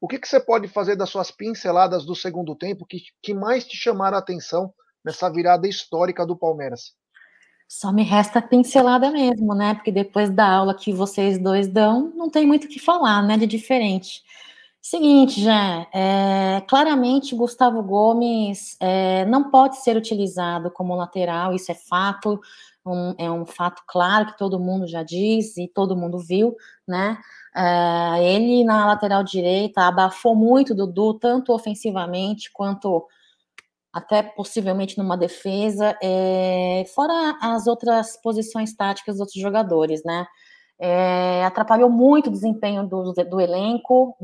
O que, que você pode fazer das suas pinceladas do segundo tempo que, que mais te chamaram a atenção nessa virada histórica do Palmeiras? Só me resta pincelada mesmo, né? Porque depois da aula que vocês dois dão, não tem muito o que falar, né? De diferente. Seguinte, já é, claramente Gustavo Gomes é, não pode ser utilizado como lateral, isso é fato, um, é um fato claro que todo mundo já diz e todo mundo viu, né? É, ele na lateral direita abafou muito Dudu, tanto ofensivamente quanto até possivelmente numa defesa, é, fora as outras posições táticas dos outros jogadores, né? É, atrapalhou muito o desempenho do, do elenco.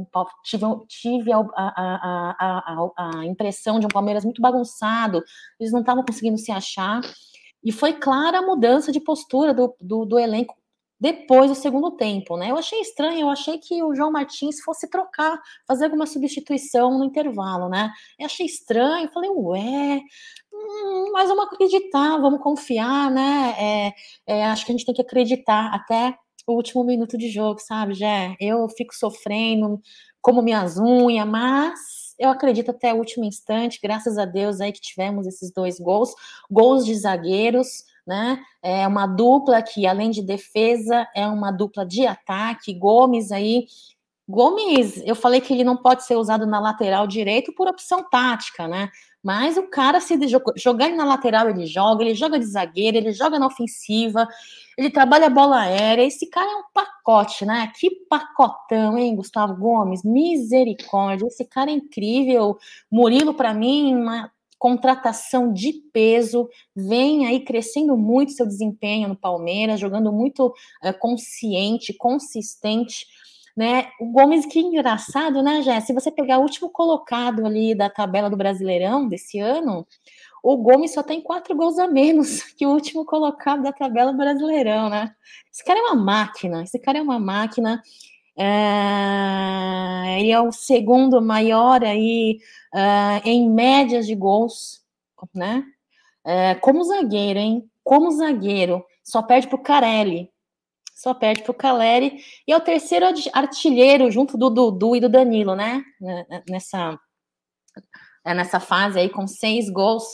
Tive, tive a, a, a, a, impressão de um Palmeiras muito bagunçado, eles não estavam conseguindo se achar. E foi clara a mudança de postura do, do, do, elenco depois do segundo tempo. Né? Eu achei estranho, eu achei que o João Martins fosse trocar, fazer alguma substituição no intervalo. Né? Eu achei estranho, falei, ué, hum, mas vamos acreditar, vamos confiar, né? É, é, acho que a gente tem que acreditar até o último minuto de jogo, sabe, Jé? Eu fico sofrendo, como minhas unhas, mas eu acredito até o último instante, graças a Deus aí que tivemos esses dois gols, gols de zagueiros, né? É uma dupla que, além de defesa, é uma dupla de ataque. Gomes aí Gomes, eu falei que ele não pode ser usado na lateral direito por opção tática, né? Mas o cara, se jogar ele na lateral, ele joga, ele joga de zagueiro, ele joga na ofensiva, ele trabalha a bola aérea. Esse cara é um pacote, né? Que pacotão, hein, Gustavo Gomes? Misericórdia, esse cara é incrível. Murilo, para mim, uma contratação de peso, vem aí crescendo muito seu desempenho no Palmeiras, jogando muito é, consciente, consistente né? O Gomes, que engraçado, né, Jé? Se você pegar o último colocado ali da tabela do Brasileirão desse ano, o Gomes só tem quatro gols a menos que o último colocado da tabela do Brasileirão, né? Esse cara é uma máquina, esse cara é uma máquina. É, ele é o segundo maior aí uh, em médias de gols, né? É, como zagueiro, hein? Como zagueiro, só perde pro Carelli, só perde para o Caleri, e é o terceiro artilheiro junto do Dudu e do Danilo, né? Nessa, é, nessa fase aí, com seis gols,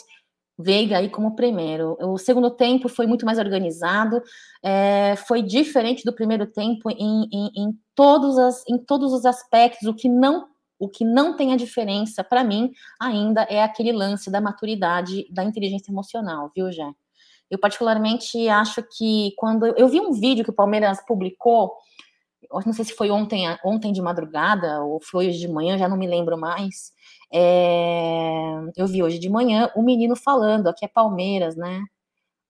Veiga aí como primeiro. O segundo tempo foi muito mais organizado, é, foi diferente do primeiro tempo em, em, em, todos as, em todos os aspectos. O que não o que não tem a diferença para mim ainda é aquele lance da maturidade, da inteligência emocional, viu, Jé? Eu particularmente acho que quando eu vi um vídeo que o Palmeiras publicou, não sei se foi ontem, ontem de madrugada ou foi hoje de manhã, já não me lembro mais. É, eu vi hoje de manhã o menino falando, aqui é Palmeiras, né?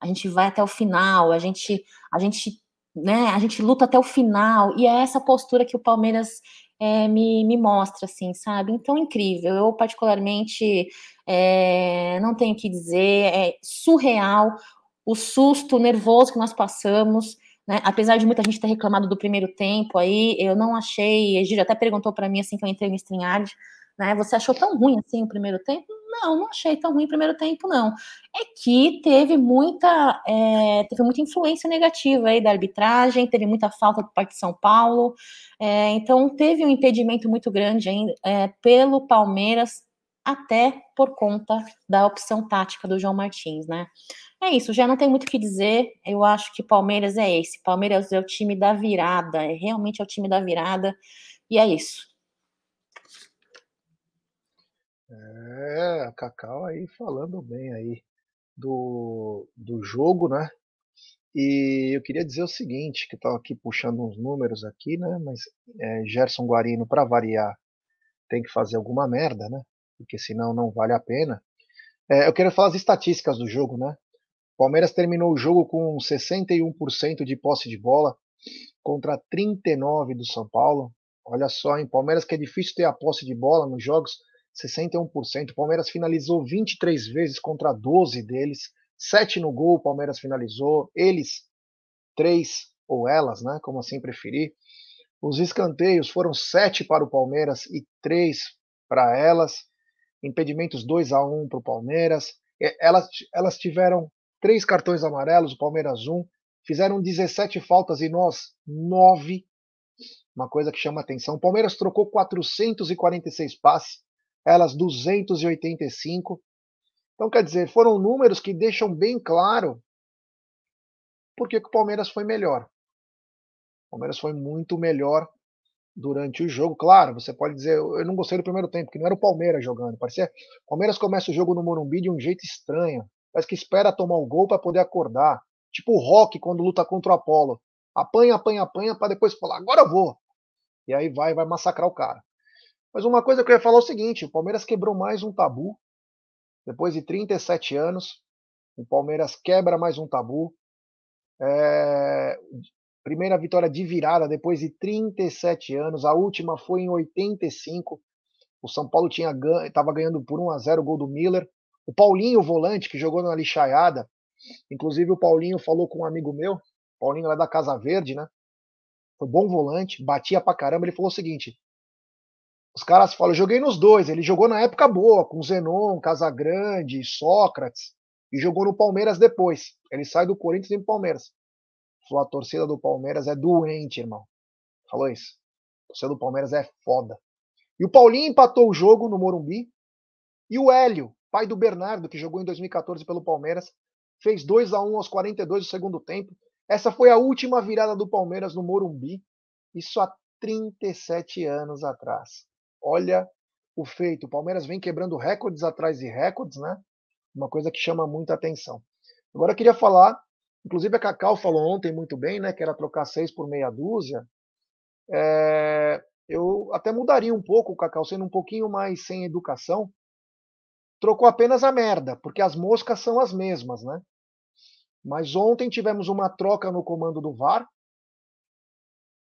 A gente vai até o final, a gente, a gente, né? A gente luta até o final e é essa postura que o Palmeiras é, me, me mostra, assim, sabe? Então, incrível. Eu, particularmente, é, não tenho o que dizer, é surreal o susto, nervoso que nós passamos, né? Apesar de muita gente ter reclamado do primeiro tempo aí, eu não achei, Egídio até perguntou para mim assim que eu entrei no StreamYard, né? Você achou tão ruim assim o primeiro tempo? Não, não achei tão ruim o primeiro tempo, não. É que teve muita, é, teve muita influência negativa aí da arbitragem, teve muita falta por parte de São Paulo, é, então teve um impedimento muito grande ainda é, pelo Palmeiras, até por conta da opção tática do João Martins, né? É isso, já não tem muito o que dizer. Eu acho que Palmeiras é esse. Palmeiras é o time da virada, é realmente é o time da virada, e é isso. É, a Cacau aí falando bem aí do, do jogo, né? E eu queria dizer o seguinte, que eu aqui puxando uns números aqui, né? Mas é, Gerson Guarino, para variar, tem que fazer alguma merda, né? Porque senão não vale a pena. É, eu quero falar as estatísticas do jogo, né? Palmeiras terminou o jogo com 61% de posse de bola contra 39 do São Paulo. Olha só, em Palmeiras que é difícil ter a posse de bola nos jogos, 61%. Palmeiras finalizou 23 vezes contra 12 deles, 7 no gol, Palmeiras finalizou, eles 3 ou elas, né, como assim preferir. Os escanteios foram 7 para o Palmeiras e 3 para elas. Impedimentos 2 a 1 para o Palmeiras. Elas, elas tiveram três cartões amarelos, o Palmeiras um, fizeram 17 faltas e nós 9. Uma coisa que chama atenção. O Palmeiras trocou 446 passes, elas 285. Então, quer dizer, foram números que deixam bem claro por que o Palmeiras foi melhor. O Palmeiras foi muito melhor durante o jogo. Claro, você pode dizer, eu não gostei do primeiro tempo, que não era o Palmeiras jogando. Parecia, o Palmeiras começa o jogo no Morumbi de um jeito estranho. Parece que espera tomar o gol para poder acordar. Tipo o Rock quando luta contra o Apollo. Apanha, apanha, apanha para depois falar, agora eu vou. E aí vai, vai massacrar o cara. Mas uma coisa que eu ia falar é o seguinte: o Palmeiras quebrou mais um tabu. Depois de 37 anos, o Palmeiras quebra mais um tabu. É... Primeira vitória de virada depois de 37 anos. A última foi em 85. O São Paulo estava ganhando por 1 a 0 o gol do Miller. O Paulinho, o volante, que jogou na lixaiada, inclusive o Paulinho falou com um amigo meu, Paulinho lá da Casa Verde, né? Foi bom volante, batia pra caramba. Ele falou o seguinte: os caras falam, joguei nos dois. Ele jogou na época boa, com Zenon, Casagrande, Sócrates, e jogou no Palmeiras depois. Ele sai do Corinthians e pro Palmeiras. Falou, a torcida do Palmeiras é doente, irmão. Falou isso. A torcida do Palmeiras é foda. E o Paulinho empatou o jogo no Morumbi. E o Hélio, pai do Bernardo, que jogou em 2014 pelo Palmeiras, fez 2 a 1 aos 42 do segundo tempo. Essa foi a última virada do Palmeiras no Morumbi. Isso há 37 anos atrás. Olha o feito. O Palmeiras vem quebrando recordes atrás de recordes, né? Uma coisa que chama muita atenção. Agora eu queria falar, inclusive a Cacau falou ontem muito bem, né? Que era trocar seis por meia dúzia. É, eu até mudaria um pouco o Cacau, sendo um pouquinho mais sem educação. Trocou apenas a merda, porque as moscas são as mesmas, né? Mas ontem tivemos uma troca no comando do VAR.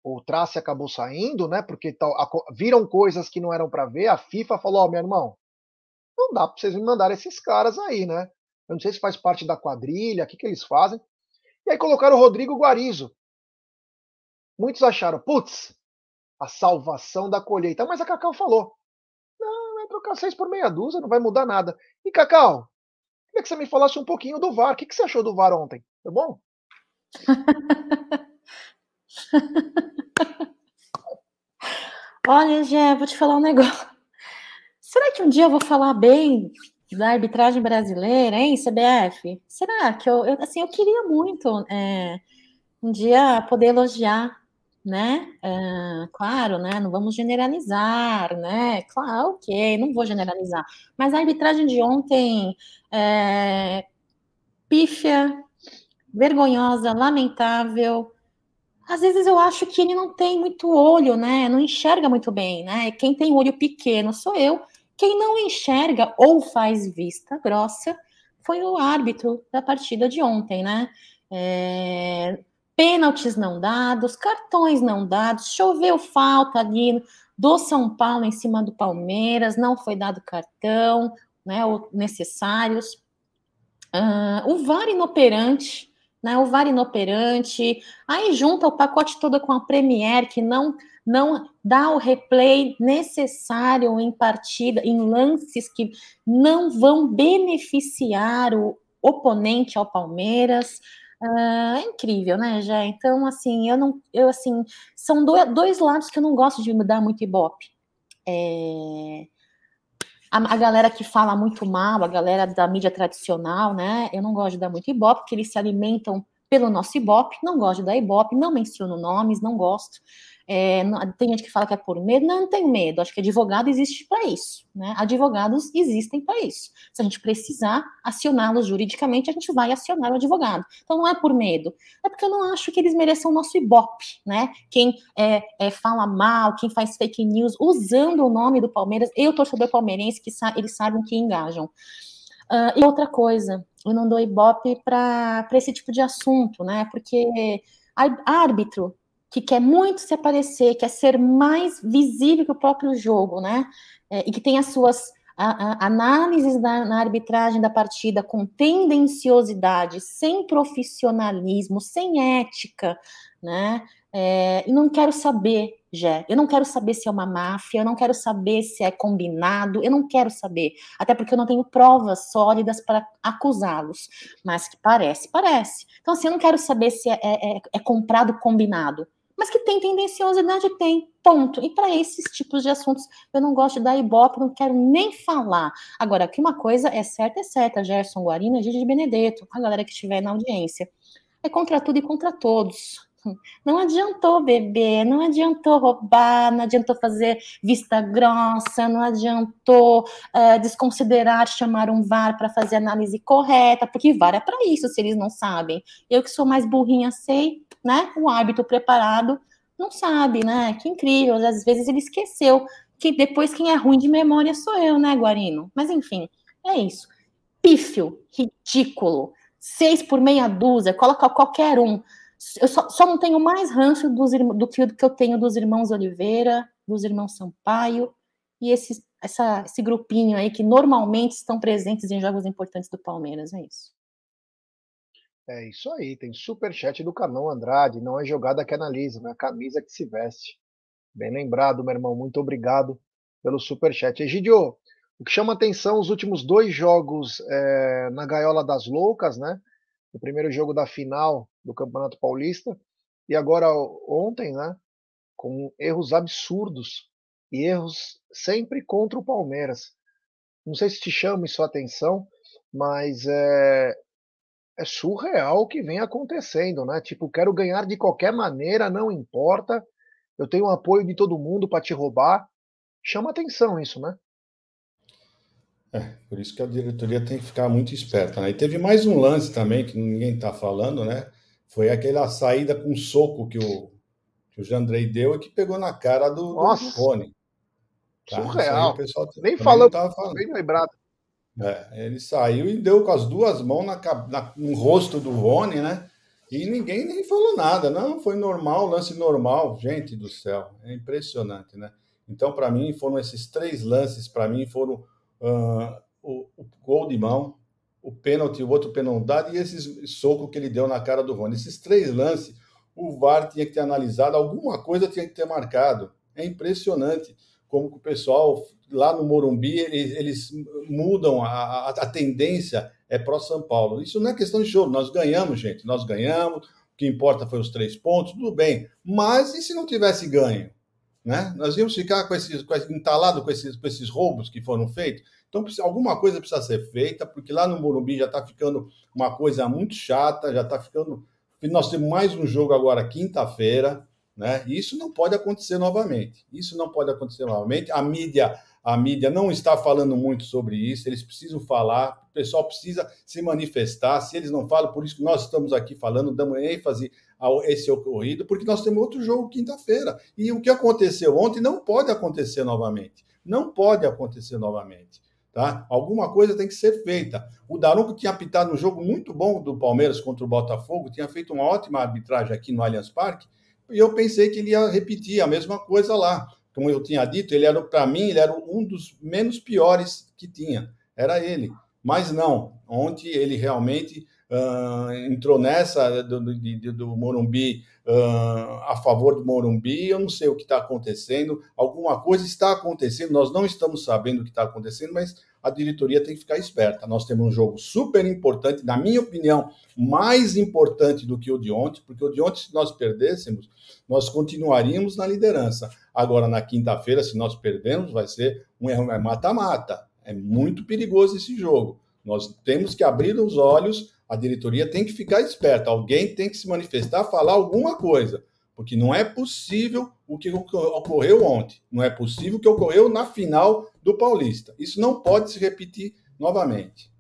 O Trace acabou saindo, né? Porque tal, a, viram coisas que não eram para ver. A FIFA falou: Ó, oh, meu irmão, não dá para vocês me mandarem esses caras aí, né? Eu não sei se faz parte da quadrilha, o que, que eles fazem. E aí colocaram o Rodrigo Guarizo. Muitos acharam, putz, a salvação da colheita. Mas a Cacau falou: trocar seis por meia dúzia, não vai mudar nada. E Cacau, queria que você me falasse um pouquinho do VAR. O que, você achou do VAR ontem? Foi bom? Olha, Gé, vou te falar um negócio. Será que um dia eu vou falar bem da arbitragem brasileira, hein, CBF? Será que eu, eu assim, eu queria muito é, um dia poder elogiar né? Uh, claro, né? Não vamos generalizar, né? Claro, ok, não vou generalizar. Mas a arbitragem de ontem é pífia, vergonhosa, lamentável. Às vezes eu acho que ele não tem muito olho, né? Não enxerga muito bem, né? Quem tem olho pequeno sou eu. Quem não enxerga ou faz vista grossa foi o árbitro da partida de ontem, né? É, pênaltis não dados, cartões não dados, choveu falta ali do São Paulo em cima do Palmeiras, não foi dado cartão, né, necessários. Uh, o VAR inoperante, né, o VAR inoperante, aí junta o pacote todo com a Premier, que não não dá o replay necessário em partida, em lances que não vão beneficiar o oponente ao Palmeiras. Uh, é incrível, né, já. Então, assim, eu não, eu assim, são dois, dois lados que eu não gosto de mudar muito ibope. É, a, a, galera que fala muito mal, a galera da mídia tradicional, né? Eu não gosto de dar muito ibope, porque eles se alimentam pelo nosso ibope, não gosto de dar ibope, não menciono nomes, não gosto. É, tem gente que fala que é por medo, não, não tenho medo, acho que advogado existe para isso, né? Advogados existem para isso. Se a gente precisar acioná-los juridicamente, a gente vai acionar o advogado. Então não é por medo, é porque eu não acho que eles mereçam o nosso ibope, né? Quem é, é, fala mal, quem faz fake news usando o nome do Palmeiras, eu torcedor palmeirense, que sa eles sabem que engajam. Uh, e outra coisa, eu não dou ibope para esse tipo de assunto, né? Porque árbitro que quer muito se aparecer, quer ser mais visível que o próprio jogo, né? É, e que tem as suas a, a, análises da, na arbitragem da partida com tendenciosidade, sem profissionalismo, sem ética, né? É, e não quero saber, Jé, eu não quero saber se é uma máfia, eu não quero saber se é combinado, eu não quero saber, até porque eu não tenho provas sólidas para acusá-los, mas que parece, parece. Então, assim, eu não quero saber se é, é, é, é comprado combinado, mas que tem tendenciosidade, tem, ponto. E para esses tipos de assuntos, eu não gosto de dar ibope, não quero nem falar. Agora, que uma coisa é certa, é certa, Gerson Guarina e Gigi Benedetto, a galera que estiver na audiência. É contra tudo e contra todos. Não adiantou beber, não adiantou roubar, não adiantou fazer vista grossa, não adiantou uh, desconsiderar chamar um VAR para fazer análise correta, porque VAR é para isso, se eles não sabem. Eu que sou mais burrinha sei, né? O hábito preparado não sabe, né? Que incrível, às vezes ele esqueceu que depois quem é ruim de memória sou eu, né, Guarino? Mas enfim, é isso. Pífio, ridículo, seis por meia dúzia, coloca qualquer um. Eu só, só não tenho mais ranço dos, do que, que eu tenho dos irmãos Oliveira, dos irmãos Sampaio e esse, essa, esse grupinho aí que normalmente estão presentes em jogos importantes do Palmeiras. É isso. É isso aí, tem super chat do Canão Andrade, não é jogada que analisa, é a camisa que se veste. Bem lembrado, meu irmão, muito obrigado pelo super chat. Egidio, o que chama atenção os últimos dois jogos é, na gaiola das loucas, né? O primeiro jogo da final do Campeonato Paulista e agora ontem, né? Com erros absurdos e erros sempre contra o Palmeiras. Não sei se te chama isso a atenção, mas é, é surreal o que vem acontecendo, né? Tipo, quero ganhar de qualquer maneira, não importa. eu tenho o apoio de todo mundo para te roubar. Chama atenção isso, né? É, por isso que a diretoria tem que ficar muito esperta, né? E teve mais um lance também que ninguém está falando, né? Foi aquela saída com soco que o, que o Jandrei deu e que pegou na cara do, Nossa. do Rony. Tá? Surreal. Nem falando, falando, bem lembrado. É, ele saiu e deu com as duas mãos na, na, no rosto do Rony, né? E ninguém nem falou nada. Não, foi normal, lance normal. Gente do céu, é impressionante, né? Então, para mim, foram esses três lances, para mim, foram uh, o, o, gol de mão, o pênalti, o outro penalidade e esse soco que ele deu na cara do Rony. Esses três lances, o VAR tinha que ter analisado, alguma coisa tinha que ter marcado. É impressionante como o pessoal lá no Morumbi eles, eles mudam a, a, a, tendência é pró São Paulo. Isso não é questão de jogo, nós ganhamos, gente, nós ganhamos. O que importa foi os três pontos, tudo bem. Mas e se não tivesse ganho? Né? Nós íamos ficar com esses, com entalado com esses, com esses roubos que foram feitos. Então, alguma coisa precisa ser feita, porque lá no Morumbi já está ficando uma coisa muito chata, já está ficando. Nós temos mais um jogo agora, quinta-feira, né? E isso não pode acontecer novamente. Isso não pode acontecer novamente. A mídia, a mídia não está falando muito sobre isso, eles precisam falar, o pessoal precisa se manifestar. Se eles não falam, por isso que nós estamos aqui falando, damos ênfase esse ocorrido, porque nós temos outro jogo quinta-feira. E o que aconteceu ontem não pode acontecer novamente. Não pode acontecer novamente. Tá? Alguma coisa tem que ser feita. O Daronco tinha apitado um jogo muito bom do Palmeiras contra o Botafogo, tinha feito uma ótima arbitragem aqui no Allianz Parque, e eu pensei que ele ia repetir a mesma coisa lá. Como eu tinha dito, ele era, para mim, ele era um dos menos piores que tinha. Era ele. Mas não, ontem ele realmente uh, entrou nessa do, do, do Morumbi uh, a favor do Morumbi. Eu não sei o que está acontecendo. Alguma coisa está acontecendo. Nós não estamos sabendo o que está acontecendo, mas a diretoria tem que ficar esperta. Nós temos um jogo super importante, na minha opinião, mais importante do que o de ontem, porque o de ontem, se nós perdêssemos, nós continuaríamos na liderança. Agora, na quinta-feira, se nós perdermos, vai ser um erro é mata-mata. É muito perigoso esse jogo. Nós temos que abrir os olhos a diretoria tem que ficar esperta, alguém tem que se manifestar, falar alguma coisa, porque não é possível o que ocorreu ontem, não é possível o que ocorreu na final do Paulista. Isso não pode se repetir novamente.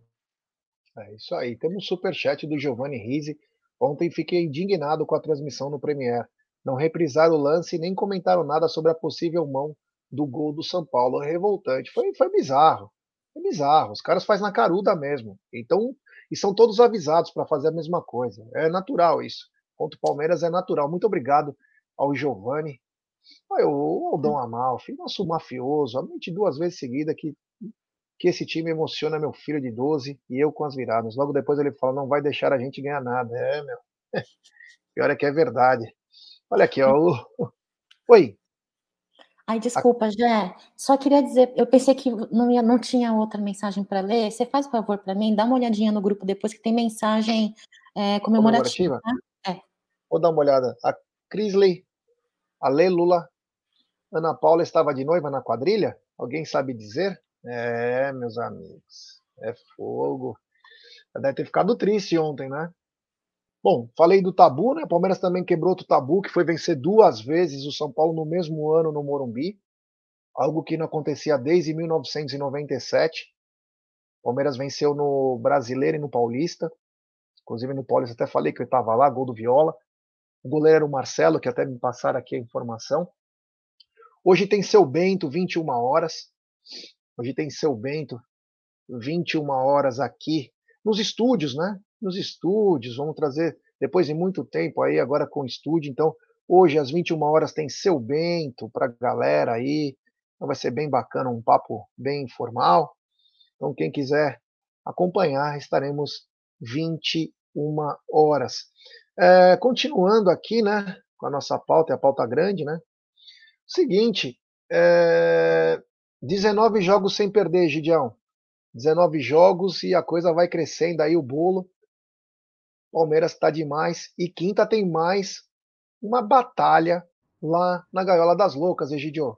É isso aí. Temos um superchat do Giovanni Rizzi. Ontem fiquei indignado com a transmissão no Premier. Não reprisaram o lance e nem comentaram nada sobre a possível mão do gol do São Paulo. É revoltante. Foi, foi bizarro. É bizarro. Os caras fazem na caruda mesmo. Então, e são todos avisados para fazer a mesma coisa. É natural isso. Contra o Palmeiras é natural. Muito obrigado ao Giovani. O Aldão Amalfi, nosso mafioso, a mente duas vezes seguida que, que esse time emociona meu filho de 12 e eu com as viradas. Logo depois ele fala: não vai deixar a gente ganhar nada. É, meu. Pior é que é verdade. Olha aqui, ó. Oi. Ai, desculpa, Jé. Só queria dizer, eu pensei que não, ia, não tinha outra mensagem para ler. Você faz o favor para mim, dá uma olhadinha no grupo depois que tem mensagem é, comemorativa. comemorativa? Tá? É. Vou dar uma olhada. A Crisley, a Lula, Ana Paula estava de noiva na quadrilha? Alguém sabe dizer? É, meus amigos, é fogo. Deve ter ficado triste ontem, né? Bom, falei do tabu, né? O Palmeiras também quebrou outro tabu, que foi vencer duas vezes o São Paulo no mesmo ano no Morumbi, algo que não acontecia desde 1997. O Palmeiras venceu no Brasileiro e no Paulista. Inclusive no Paulista até falei que eu estava lá, gol do Viola. O goleiro era o Marcelo, que até me passaram aqui a informação. Hoje tem seu Bento, 21 horas. Hoje tem seu Bento, 21 horas aqui nos estúdios, né? Nos estúdios, vamos trazer depois de muito tempo aí, agora com estúdio. Então, hoje às 21 horas tem seu Bento para galera aí. Então vai ser bem bacana, um papo bem informal. Então, quem quiser acompanhar, estaremos 21 horas. É, continuando aqui, né, com a nossa pauta, é a pauta grande, né? Seguinte, é, 19 jogos sem perder, Gidião. 19 jogos e a coisa vai crescendo aí, o bolo. Palmeiras está demais. E quinta tem mais uma batalha lá na Gaiola das Loucas, Egidio.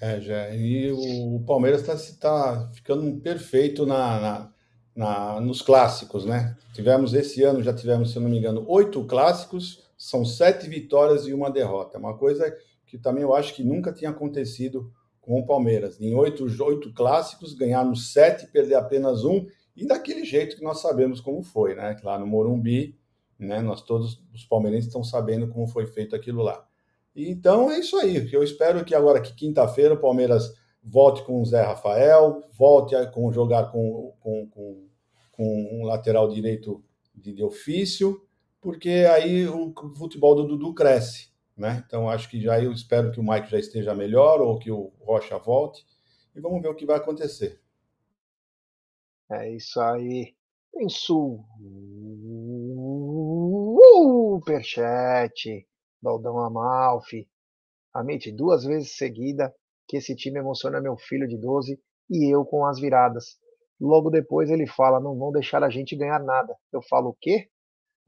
É, já. E o Palmeiras está tá ficando perfeito na, na, na, nos clássicos, né? Tivemos esse ano, já tivemos, se não me engano, oito clássicos, são sete vitórias e uma derrota. Uma coisa que também eu acho que nunca tinha acontecido com o Palmeiras. Em oito, oito clássicos, ganharmos sete, perder apenas um, e daquele jeito que nós sabemos como foi, né? Lá no Morumbi, né? Nós todos, os palmeirenses, estão sabendo como foi feito aquilo lá. Então é isso aí. Eu espero que agora que quinta-feira o Palmeiras volte com o Zé Rafael, volte a com, jogar com, com, com, com um lateral direito de, de ofício, porque aí o futebol do Dudu cresce. Né? Então acho que já eu espero que o Mike já esteja melhor ou que o Rocha volte e vamos ver o que vai acontecer. É isso aí. Tem superchat. Daldão Amalfi. Amit, duas vezes seguida que esse time emociona meu filho de 12 e eu com as viradas. Logo depois ele fala: não vão deixar a gente ganhar nada. Eu falo: o quê?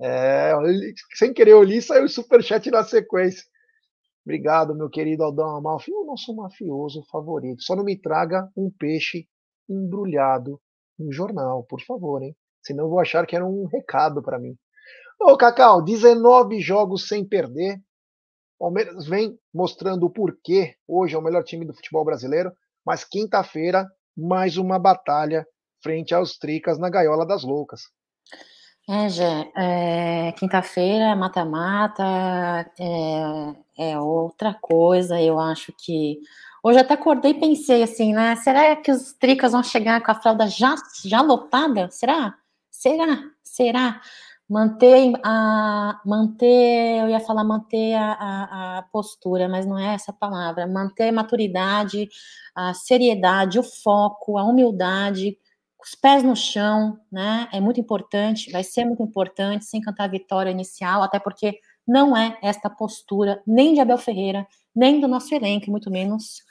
É, sem querer eu li, saiu o superchat na sequência. Obrigado, meu querido Aldão Amalfi, o nosso mafioso favorito. Só não me traga um peixe embrulhado no jornal, por favor, hein? Senão eu vou achar que era um recado para mim. Ô, Cacau, 19 jogos sem perder. Palmeiras vem mostrando o porquê hoje é o melhor time do futebol brasileiro, mas quinta-feira, mais uma batalha frente aos Tricas na Gaiola das Loucas. É, Gé, é, quinta-feira, mata-mata, é, é, outra coisa, eu acho que. Hoje até acordei e pensei assim, né? Será que os tricas vão chegar com a fralda já, já lotada? Será? Será? Será? Manter a. Manter, eu ia falar manter a, a, a postura, mas não é essa palavra. Manter a maturidade, a seriedade, o foco, a humildade os pés no chão, né? É muito importante, vai ser muito importante sem cantar a vitória inicial, até porque não é esta postura nem de Abel Ferreira, nem do nosso elenco, muito menos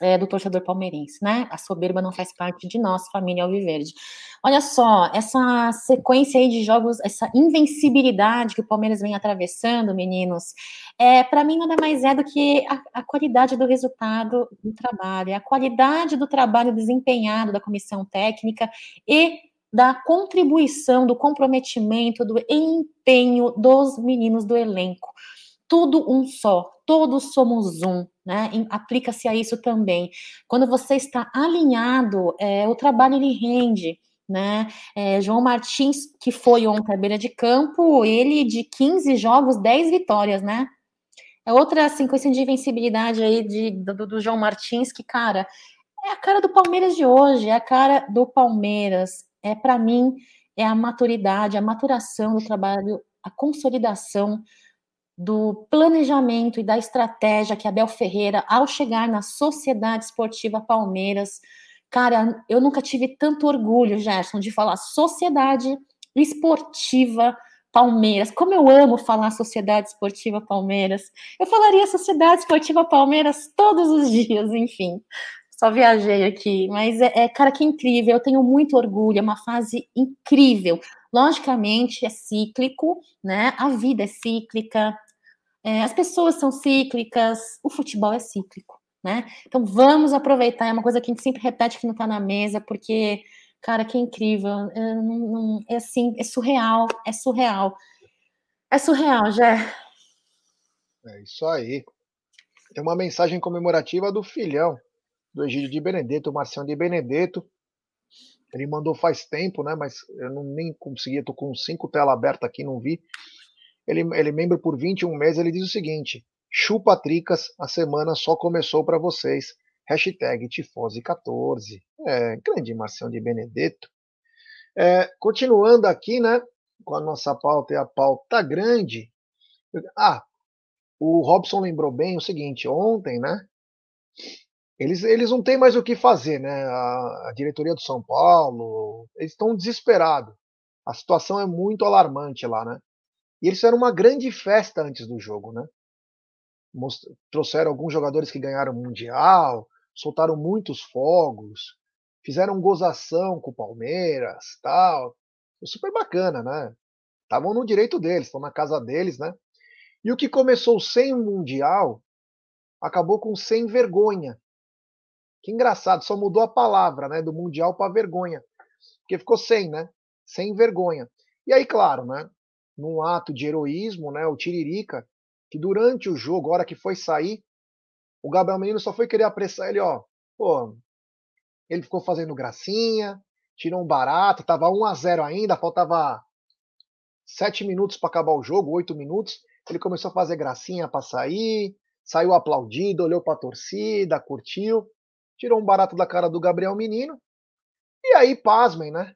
é, do torcedor palmeirense, né? A soberba não faz parte de nós, família Alviverde. Olha só, essa sequência aí de jogos, essa invencibilidade que o Palmeiras vem atravessando, meninos, é, para mim nada mais é do que a, a, qualidade do resultado do trabalho, é a qualidade do trabalho desempenhado da comissão técnica e da contribuição, do comprometimento, do empenho dos meninos do elenco. Tudo um só, todos somos um, né? Aplica-se a isso também. Quando você está alinhado, é, o trabalho ele rende. Né? É, João Martins, que foi ontem à beira de campo, ele de 15 jogos, 10 vitórias, né? É outra sequência de invencibilidade aí de, do, do João Martins, que, cara, é a cara do Palmeiras de hoje, é a cara do Palmeiras. É, para mim, é a maturidade, a maturação do trabalho, a consolidação do planejamento e da estratégia que Abel Ferreira, ao chegar na Sociedade Esportiva Palmeiras, cara, eu nunca tive tanto orgulho, Gerson, de falar Sociedade Esportiva Palmeiras. Como eu amo falar Sociedade Esportiva Palmeiras. Eu falaria Sociedade Esportiva Palmeiras todos os dias, enfim. Só viajei aqui, mas é, é cara que incrível. Eu tenho muito orgulho, é uma fase incrível. Logicamente é cíclico, né? A vida é cíclica, é, as pessoas são cíclicas, o futebol é cíclico, né? Então vamos aproveitar, é uma coisa que a gente sempre repete que não está na mesa, porque, cara, que incrível, é, não, não, é assim, é surreal, é surreal. É surreal, já. É isso aí. Tem uma mensagem comemorativa do filhão do Egídio de Benedetto, o Marcião de Benedetto. Ele mandou faz tempo, né? Mas eu não nem conseguia, tô com cinco telas abertas aqui, não vi ele, ele membro por 21 meses, ele diz o seguinte: chupa tricas, a semana só começou para vocês. Hashtag Tifose14. É, grande Marcião de Benedetto. É, continuando aqui, né, com a nossa pauta e a pauta grande. Ah, o Robson lembrou bem o seguinte, ontem, né, eles, eles não têm mais o que fazer, né, a, a diretoria do São Paulo, eles estão desesperados. A situação é muito alarmante lá, né. E eles fizeram uma grande festa antes do jogo, né? Most trouxeram alguns jogadores que ganharam o Mundial, soltaram muitos fogos, fizeram gozação com o Palmeiras, tal. Foi super bacana, né? Estavam no direito deles, estão na casa deles, né? E o que começou sem o Mundial acabou com sem vergonha. Que engraçado, só mudou a palavra, né, do Mundial para vergonha. Porque ficou sem, né? Sem vergonha. E aí, claro, né? Num ato de heroísmo, né? O Tiririca, que durante o jogo, a hora que foi sair, o Gabriel Menino só foi querer apressar ele, ó. Pô, ele ficou fazendo gracinha, tirou um barato, tava 1 a 0 ainda, faltava sete minutos para acabar o jogo, oito minutos. Ele começou a fazer gracinha para sair, saiu aplaudido, olhou para a torcida, curtiu, tirou um barato da cara do Gabriel Menino. E aí, pasmem, né?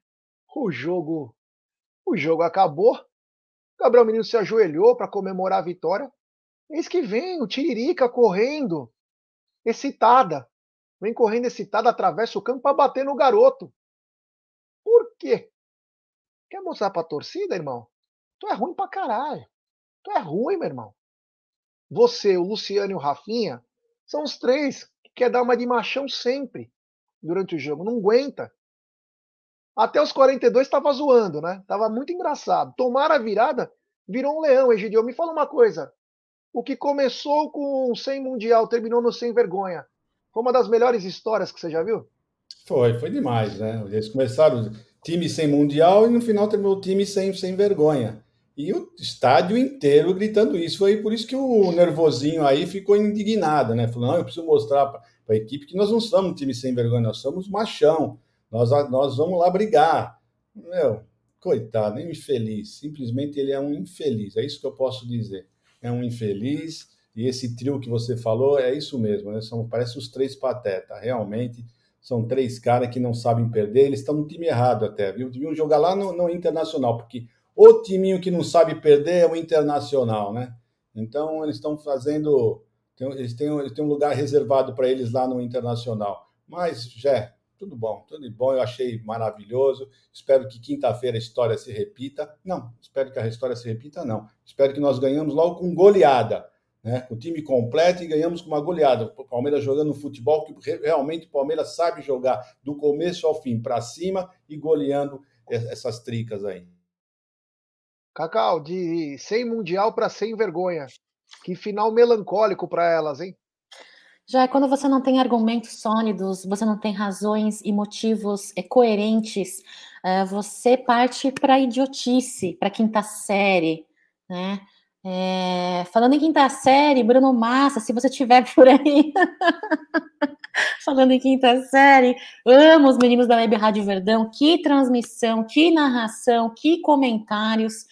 O jogo, o jogo acabou. Gabriel Menino se ajoelhou para comemorar a vitória. Eis que vem o Tiririca correndo, excitada. Vem correndo excitada, atravessa o campo para bater no garoto. Por quê? Quer mostrar pra torcida, irmão? Tu é ruim pra caralho. Tu é ruim, meu irmão. Você, o Luciano e o Rafinha são os três que quer dar uma de machão sempre durante o jogo. Não aguenta. Até os 42 estava zoando, né? Tava muito engraçado. Tomaram a virada, virou um leão, Egidio. Me fala uma coisa. O que começou com 100 Mundial, terminou no sem vergonha. Foi uma das melhores histórias que você já viu? Foi, foi demais, né? Eles começaram time sem Mundial e no final terminou o time sem, sem vergonha. E o estádio inteiro gritando isso. Foi por isso que o nervosinho aí ficou indignado, né? Falou: não, eu preciso mostrar para a equipe que nós não somos um time sem vergonha, nós somos machão. Nós, nós vamos lá brigar. Meu, coitado, infeliz. Simplesmente ele é um infeliz. É isso que eu posso dizer. É um infeliz. E esse trio que você falou é isso mesmo, né? São, parece os três patetas. Realmente são três caras que não sabem perder. Eles estão no time errado até, viu? Deviam jogar lá no, no Internacional, porque o timinho que não sabe perder é o Internacional, né? Então eles estão fazendo. Eles têm, eles têm um lugar reservado para eles lá no Internacional. Mas, já, tudo bom, tudo bom. Eu achei maravilhoso. Espero que quinta-feira a história se repita. Não, espero que a história se repita, não. Espero que nós ganhamos logo com goleada. Né, o time completo e ganhamos com uma goleada. O Palmeiras jogando futebol que realmente o Palmeiras sabe jogar do começo ao fim, para cima e goleando essas tricas aí. Cacau, de sem mundial para sem vergonha. Que final melancólico para elas, hein? Já é quando você não tem argumentos sólidos, você não tem razões e motivos é, coerentes, é, você parte para idiotice, para quinta série, né? É, falando em quinta série, Bruno Massa, se você estiver por aí, falando em quinta série, amo os meninos da Web Rádio Verdão, que transmissão, que narração, que comentários.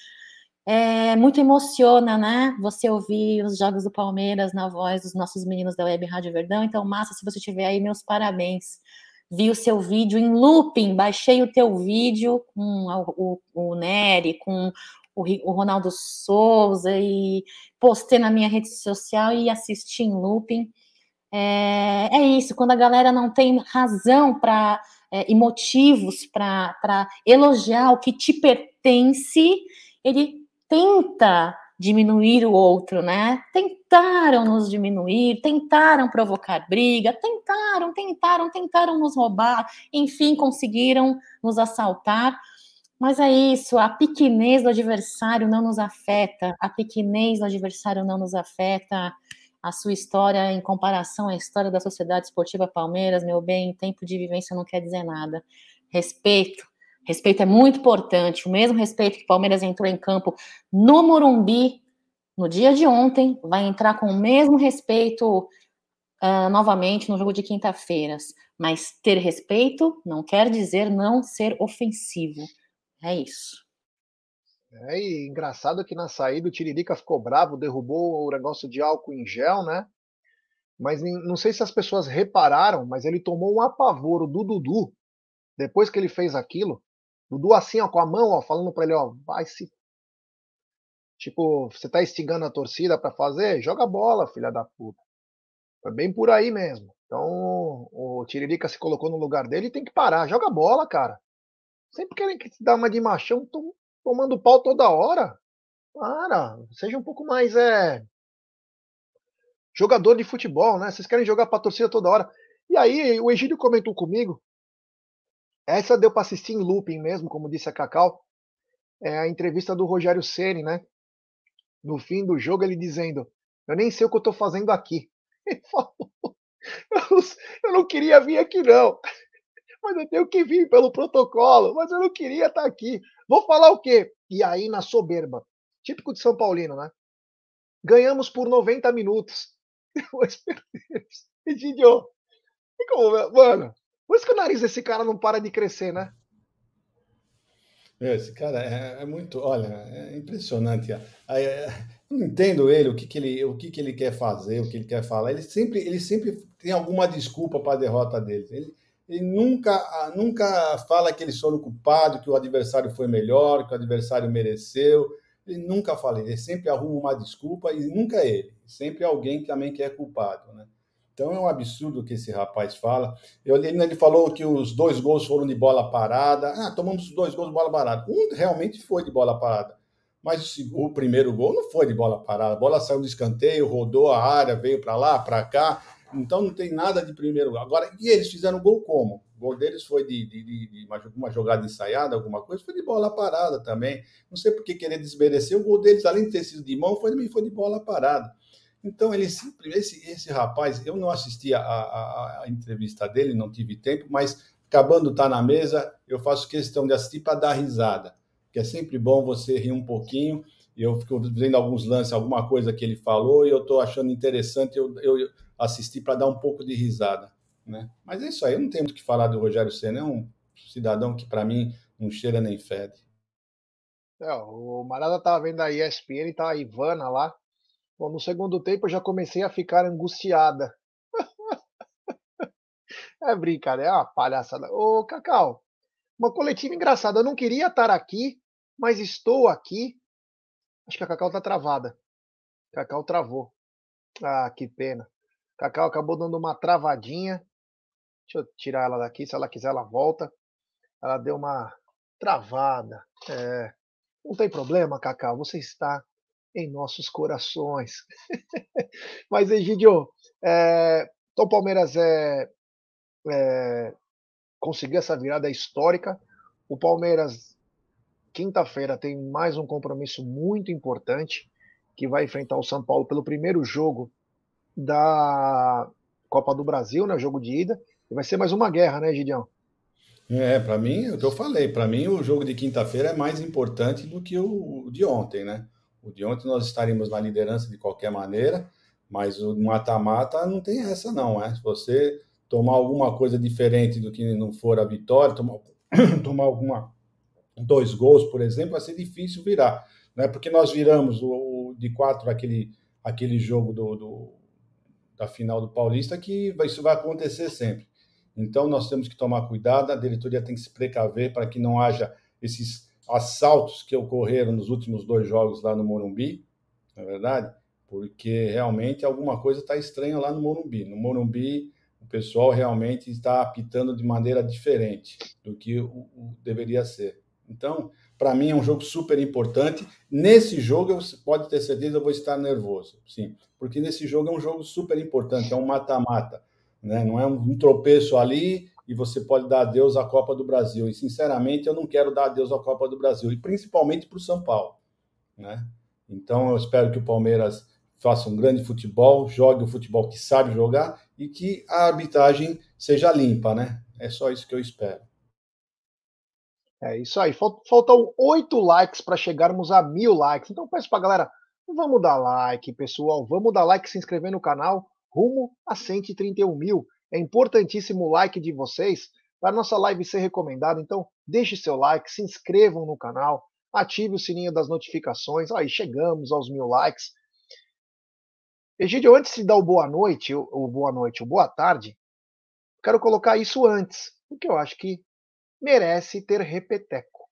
É, muito emociona, né? Você ouvir os jogos do Palmeiras na voz dos nossos meninos da Web Rádio Verdão. Então, massa, se você tiver aí, meus parabéns. Vi o seu vídeo em looping, baixei o teu vídeo com o, o, o Nery, com o, o Ronaldo Souza e postei na minha rede social e assisti em looping. É, é isso, quando a galera não tem razão para é, e motivos para elogiar o que te pertence, ele tenta diminuir o outro, né? Tentaram nos diminuir, tentaram provocar briga, tentaram, tentaram, tentaram nos roubar, enfim, conseguiram nos assaltar. Mas é isso, a pequenez do adversário não nos afeta, a pequenez do adversário não nos afeta. A sua história, em comparação à história da Sociedade Esportiva Palmeiras, meu bem, tempo de vivência não quer dizer nada. Respeito, Respeito é muito importante. O mesmo respeito que o Palmeiras entrou em campo no Morumbi no dia de ontem, vai entrar com o mesmo respeito uh, novamente no jogo de quinta-feiras. Mas ter respeito não quer dizer não ser ofensivo. É isso. É, e engraçado que na saída o Tiririca ficou bravo, derrubou o negócio de álcool em gel, né? Mas não sei se as pessoas repararam, mas ele tomou um apavoro do Dudu depois que ele fez aquilo. Dudu assim, ó, com a mão, ó, falando para ele, ó, vai se. Tipo, você tá instigando a torcida para fazer? Joga bola, filha da puta. Foi bem por aí mesmo. Então, o Tiririca se colocou no lugar dele e tem que parar. Joga bola, cara. Sempre querem que se dá uma de machão, tomando pau toda hora. Para, seja um pouco mais é jogador de futebol, né? Vocês querem jogar para torcida toda hora. E aí, o Egídio comentou comigo essa deu para assistir em looping mesmo, como disse a Cacau. É a entrevista do Rogério Ceni, né? No fim do jogo, ele dizendo: Eu nem sei o que eu estou fazendo aqui. Ele falou: Eu não queria vir aqui, não. Mas eu tenho que vir pelo protocolo. Mas eu não queria estar aqui. Vou falar o quê? E aí, na soberba, Típico de São Paulino, né? Ganhamos por 90 minutos. Depois perdemos. Egidio, mano, por isso que o nariz desse cara não para de crescer, né? Esse cara é, é muito, olha, é impressionante. É, eu não entendo ele, o que, que ele, o que, que ele quer fazer, o que ele quer falar. Ele sempre, ele sempre tem alguma desculpa para a derrota dele. Ele, ele nunca, nunca fala que eles foram culpados, que o adversário foi melhor, que o adversário mereceu. Ele nunca fala, ele sempre arruma uma desculpa e nunca é ele. Sempre é alguém também que é culpado, né? Então é um absurdo o que esse rapaz fala. Eu, ele, ele falou que os dois gols foram de bola parada. Ah, tomamos dois gols de bola parada. Um realmente foi de bola parada. Mas o, o primeiro gol não foi de bola parada. A bola saiu do escanteio, rodou a área, veio para lá, para cá. Então não tem nada de primeiro gol. Agora, e eles fizeram gol como? O gol deles foi de, de, de, de uma, jogada ensaiada, alguma coisa, foi de bola parada também. Não sei por que querer desmerecer. O gol deles, além de ter sido de mão, foi, foi de bola parada. Então, ele simplesmente, esse, esse rapaz, eu não assisti a, a, a, entrevista dele, não tive tempo, mas acabando estar na mesa, eu faço questão de assistir para dar risada, que é sempre bom você rir um pouquinho. Eu fico vendo alguns lances, alguma coisa que ele falou, e eu estou achando interessante eu, eu assistir para dar um pouco de risada. Né? Mas é isso aí, eu não tenho muito o que falar do Rogério Senna, é um cidadão que, para mim, não cheira nem fede. É, o Marada estava vendo a ESPN tá a Ivana lá, Bom, no segundo tempo eu já comecei a ficar angustiada. é brincadeira, é uma palhaçada. Ô, Cacau, uma coletiva engraçada. Eu não queria estar aqui, mas estou aqui. Acho que a Cacau tá travada. Cacau travou. Ah, que pena. Cacau acabou dando uma travadinha. Deixa eu tirar ela daqui. Se ela quiser, ela volta. Ela deu uma travada. É, não tem problema, Cacau. Você está em nossos corações. Mas, Egidio, é, então o Palmeiras é, é, conseguiu essa virada histórica. O Palmeiras, quinta-feira, tem mais um compromisso muito importante que vai enfrentar o São Paulo pelo primeiro jogo da Copa do Brasil, né, jogo de ida. E vai ser mais uma guerra, né, Gideão? É, para mim, é o que eu falei, para mim o jogo de quinta-feira é mais importante do que o de ontem, né? O de ontem nós estaríamos na liderança de qualquer maneira, mas o mata-mata não tem essa, não. É? Se você tomar alguma coisa diferente do que não for a vitória, tomar, tomar alguma dois gols, por exemplo, vai ser difícil virar. Não é porque nós viramos o, o de quatro aquele, aquele jogo do, do, da final do Paulista que isso vai acontecer sempre. Então nós temos que tomar cuidado, a diretoria tem que se precaver para que não haja esses assaltos que ocorreram nos últimos dois jogos lá no Morumbi, na é verdade, porque realmente alguma coisa está estranha lá no Morumbi. No Morumbi, o pessoal realmente está apitando de maneira diferente do que o, o deveria ser. Então, para mim é um jogo super importante. Nesse jogo, você pode ter certeza, eu vou estar nervoso, sim, porque nesse jogo é um jogo super importante, é um mata-mata, né? Não é um tropeço ali e você pode dar adeus à Copa do Brasil. E, sinceramente, eu não quero dar adeus à Copa do Brasil, e principalmente para o São Paulo. Né? Então, eu espero que o Palmeiras faça um grande futebol, jogue o futebol que sabe jogar e que a arbitragem seja limpa, né? É só isso que eu espero. É isso aí. Faltam oito likes para chegarmos a mil likes. Então peço para galera, vamos dar like, pessoal. Vamos dar like, se inscrever no canal, rumo a 131 mil. É importantíssimo o like de vocês para nossa live ser recomendada. Então, deixe seu like, se inscrevam no canal, ative o sininho das notificações. Aí, chegamos aos mil likes. Egídio, antes de dar o boa noite, o boa noite, o boa tarde, quero colocar isso antes, porque eu acho que merece ter repeteco.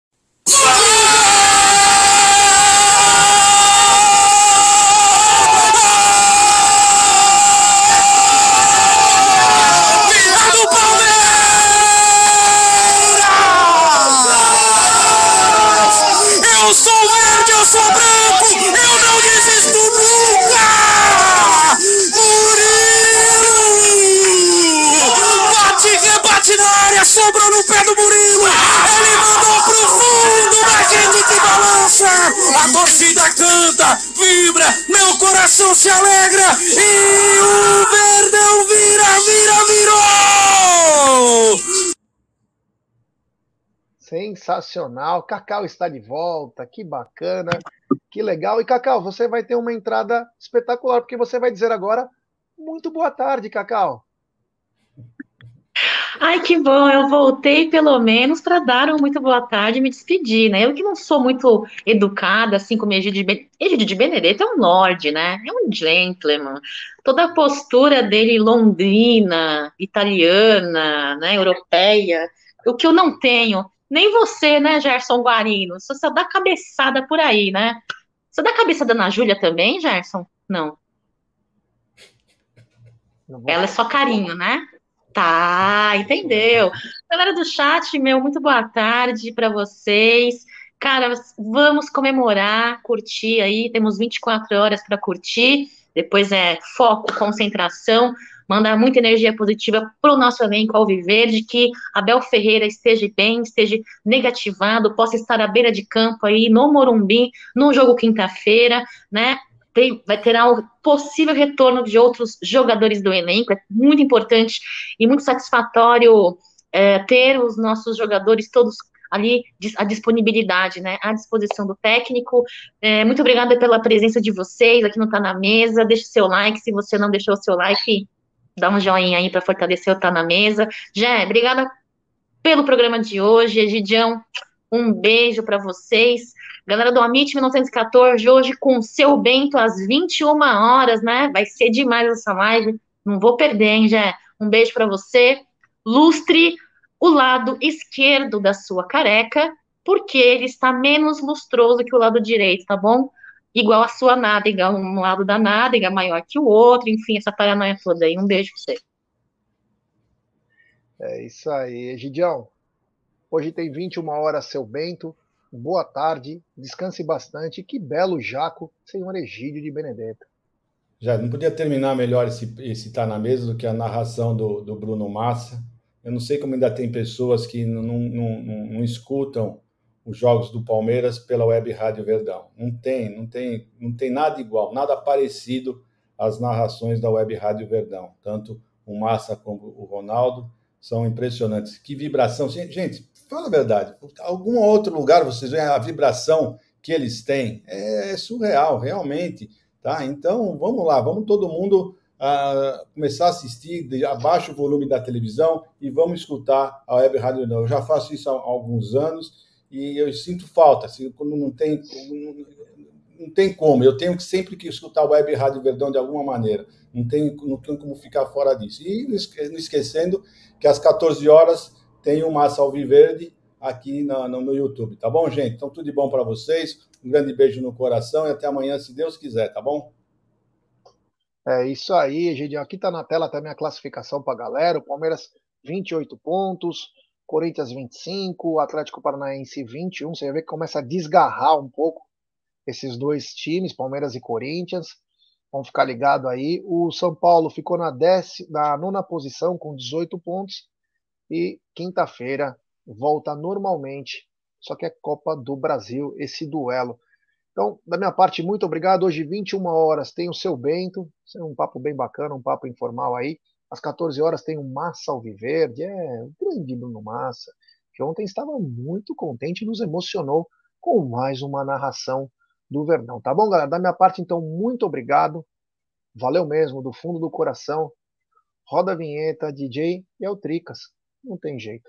Sobrou no pé do Murilo. Ele mandou pro fundo, mas gente que balança. A torcida canta, vibra, meu coração se alegra. E o Verdão vira, vira, virou! Sensacional. Cacau está de volta. Que bacana. Que legal. E Cacau, você vai ter uma entrada espetacular, porque você vai dizer agora muito boa tarde, Cacau. Ai, que bom, eu voltei pelo menos para dar uma muito boa tarde e me despedir, né? Eu que não sou muito educada, assim como Egídio de, ben... De Benedetto, é um lord, né? É um gentleman. Toda a postura dele londrina, italiana, né, europeia, o que eu não tenho, nem você, né, Gerson Guarino, você só dá cabeçada por aí, né? Você dá cabeçada na Júlia também, Gerson? Não. Ela é só carinho, né? Tá, entendeu? Galera do chat, meu, muito boa tarde para vocês. Cara, vamos comemorar, curtir aí. Temos 24 horas para curtir. Depois é foco, concentração, mandar muita energia positiva para o nosso elenco ao viver, de que Abel Ferreira esteja bem, esteja negativado, possa estar à beira de campo aí no Morumbi, no jogo quinta-feira, né? Tem, vai ter o possível retorno de outros jogadores do elenco. É muito importante e muito satisfatório é, ter os nossos jogadores todos ali a disponibilidade, né, à disposição do técnico. É, muito obrigada pela presença de vocês aqui no Tá na Mesa. Deixe seu like, se você não deixou o seu like, dá um joinha aí para fortalecer o Tá na Mesa. Jé, obrigada pelo programa de hoje. Egidião, um beijo para vocês. Galera do Amit 1914, hoje com o seu Bento às 21 horas, né? Vai ser demais essa live. Não vou perder, hein, Jé? Um beijo para você. Lustre o lado esquerdo da sua careca, porque ele está menos lustroso que o lado direito, tá bom? Igual a sua nádega, um lado da nádega maior que o outro, enfim, essa paranoia toda aí. Um beijo para você. É isso aí, Gidião. Hoje tem 21 horas, seu Bento boa tarde, descanse bastante. Que belo jaco, senhor Egídio de Benedetto. Já não podia terminar melhor esse, esse Tá na Mesa do que a narração do, do Bruno Massa. Eu não sei como ainda tem pessoas que não, não, não, não escutam os jogos do Palmeiras pela Web Rádio Verdão. Não tem, não tem, não tem nada igual, nada parecido às narrações da Web Rádio Verdão. Tanto o Massa como o Ronaldo são impressionantes. Que vibração. Gente, Fala a verdade. Algum outro lugar vocês veem a vibração que eles têm? É surreal, realmente. Tá? Então, vamos lá, vamos todo mundo uh, começar a assistir, abaixa o volume da televisão e vamos escutar a Web Rádio Eu já faço isso há, alguns anos e eu sinto falta, assim, quando não tem, não tem como, eu tenho que sempre que escutar Web Rádio Verdão de alguma maneira, não tem, não tem como ficar fora disso. E não esquecendo que às 14 horas tem o Massa Alviverde aqui no, no, no, YouTube, tá bom, gente? Então, tudo de bom para vocês. Um grande beijo no coração e até amanhã, se Deus quiser, tá bom? É isso aí, gente. Aqui tá na tela também a classificação para a galera. O Palmeiras, 28 pontos. Corinthians, 25. Atlético Paranaense, 21. Você vê que começa a desgarrar um pouco esses dois times, Palmeiras e Corinthians. Vamos ficar ligado aí. O São Paulo ficou na, na nona posição com 18 pontos e quinta-feira volta normalmente, só que é Copa do Brasil, esse duelo. Então, da minha parte, muito obrigado. Hoje, 21 horas, tem o seu Bento, é um papo bem bacana, um papo informal aí. Às 14 horas tem o Massa Alviverde, é o grande Bruno Massa, que ontem estava muito contente e nos emocionou com mais uma narração do Verdão. Tá bom, galera? Da minha parte, então, muito obrigado. Valeu mesmo, do fundo do coração. Roda a vinheta, DJ e é o Tricas. Não tem jeito.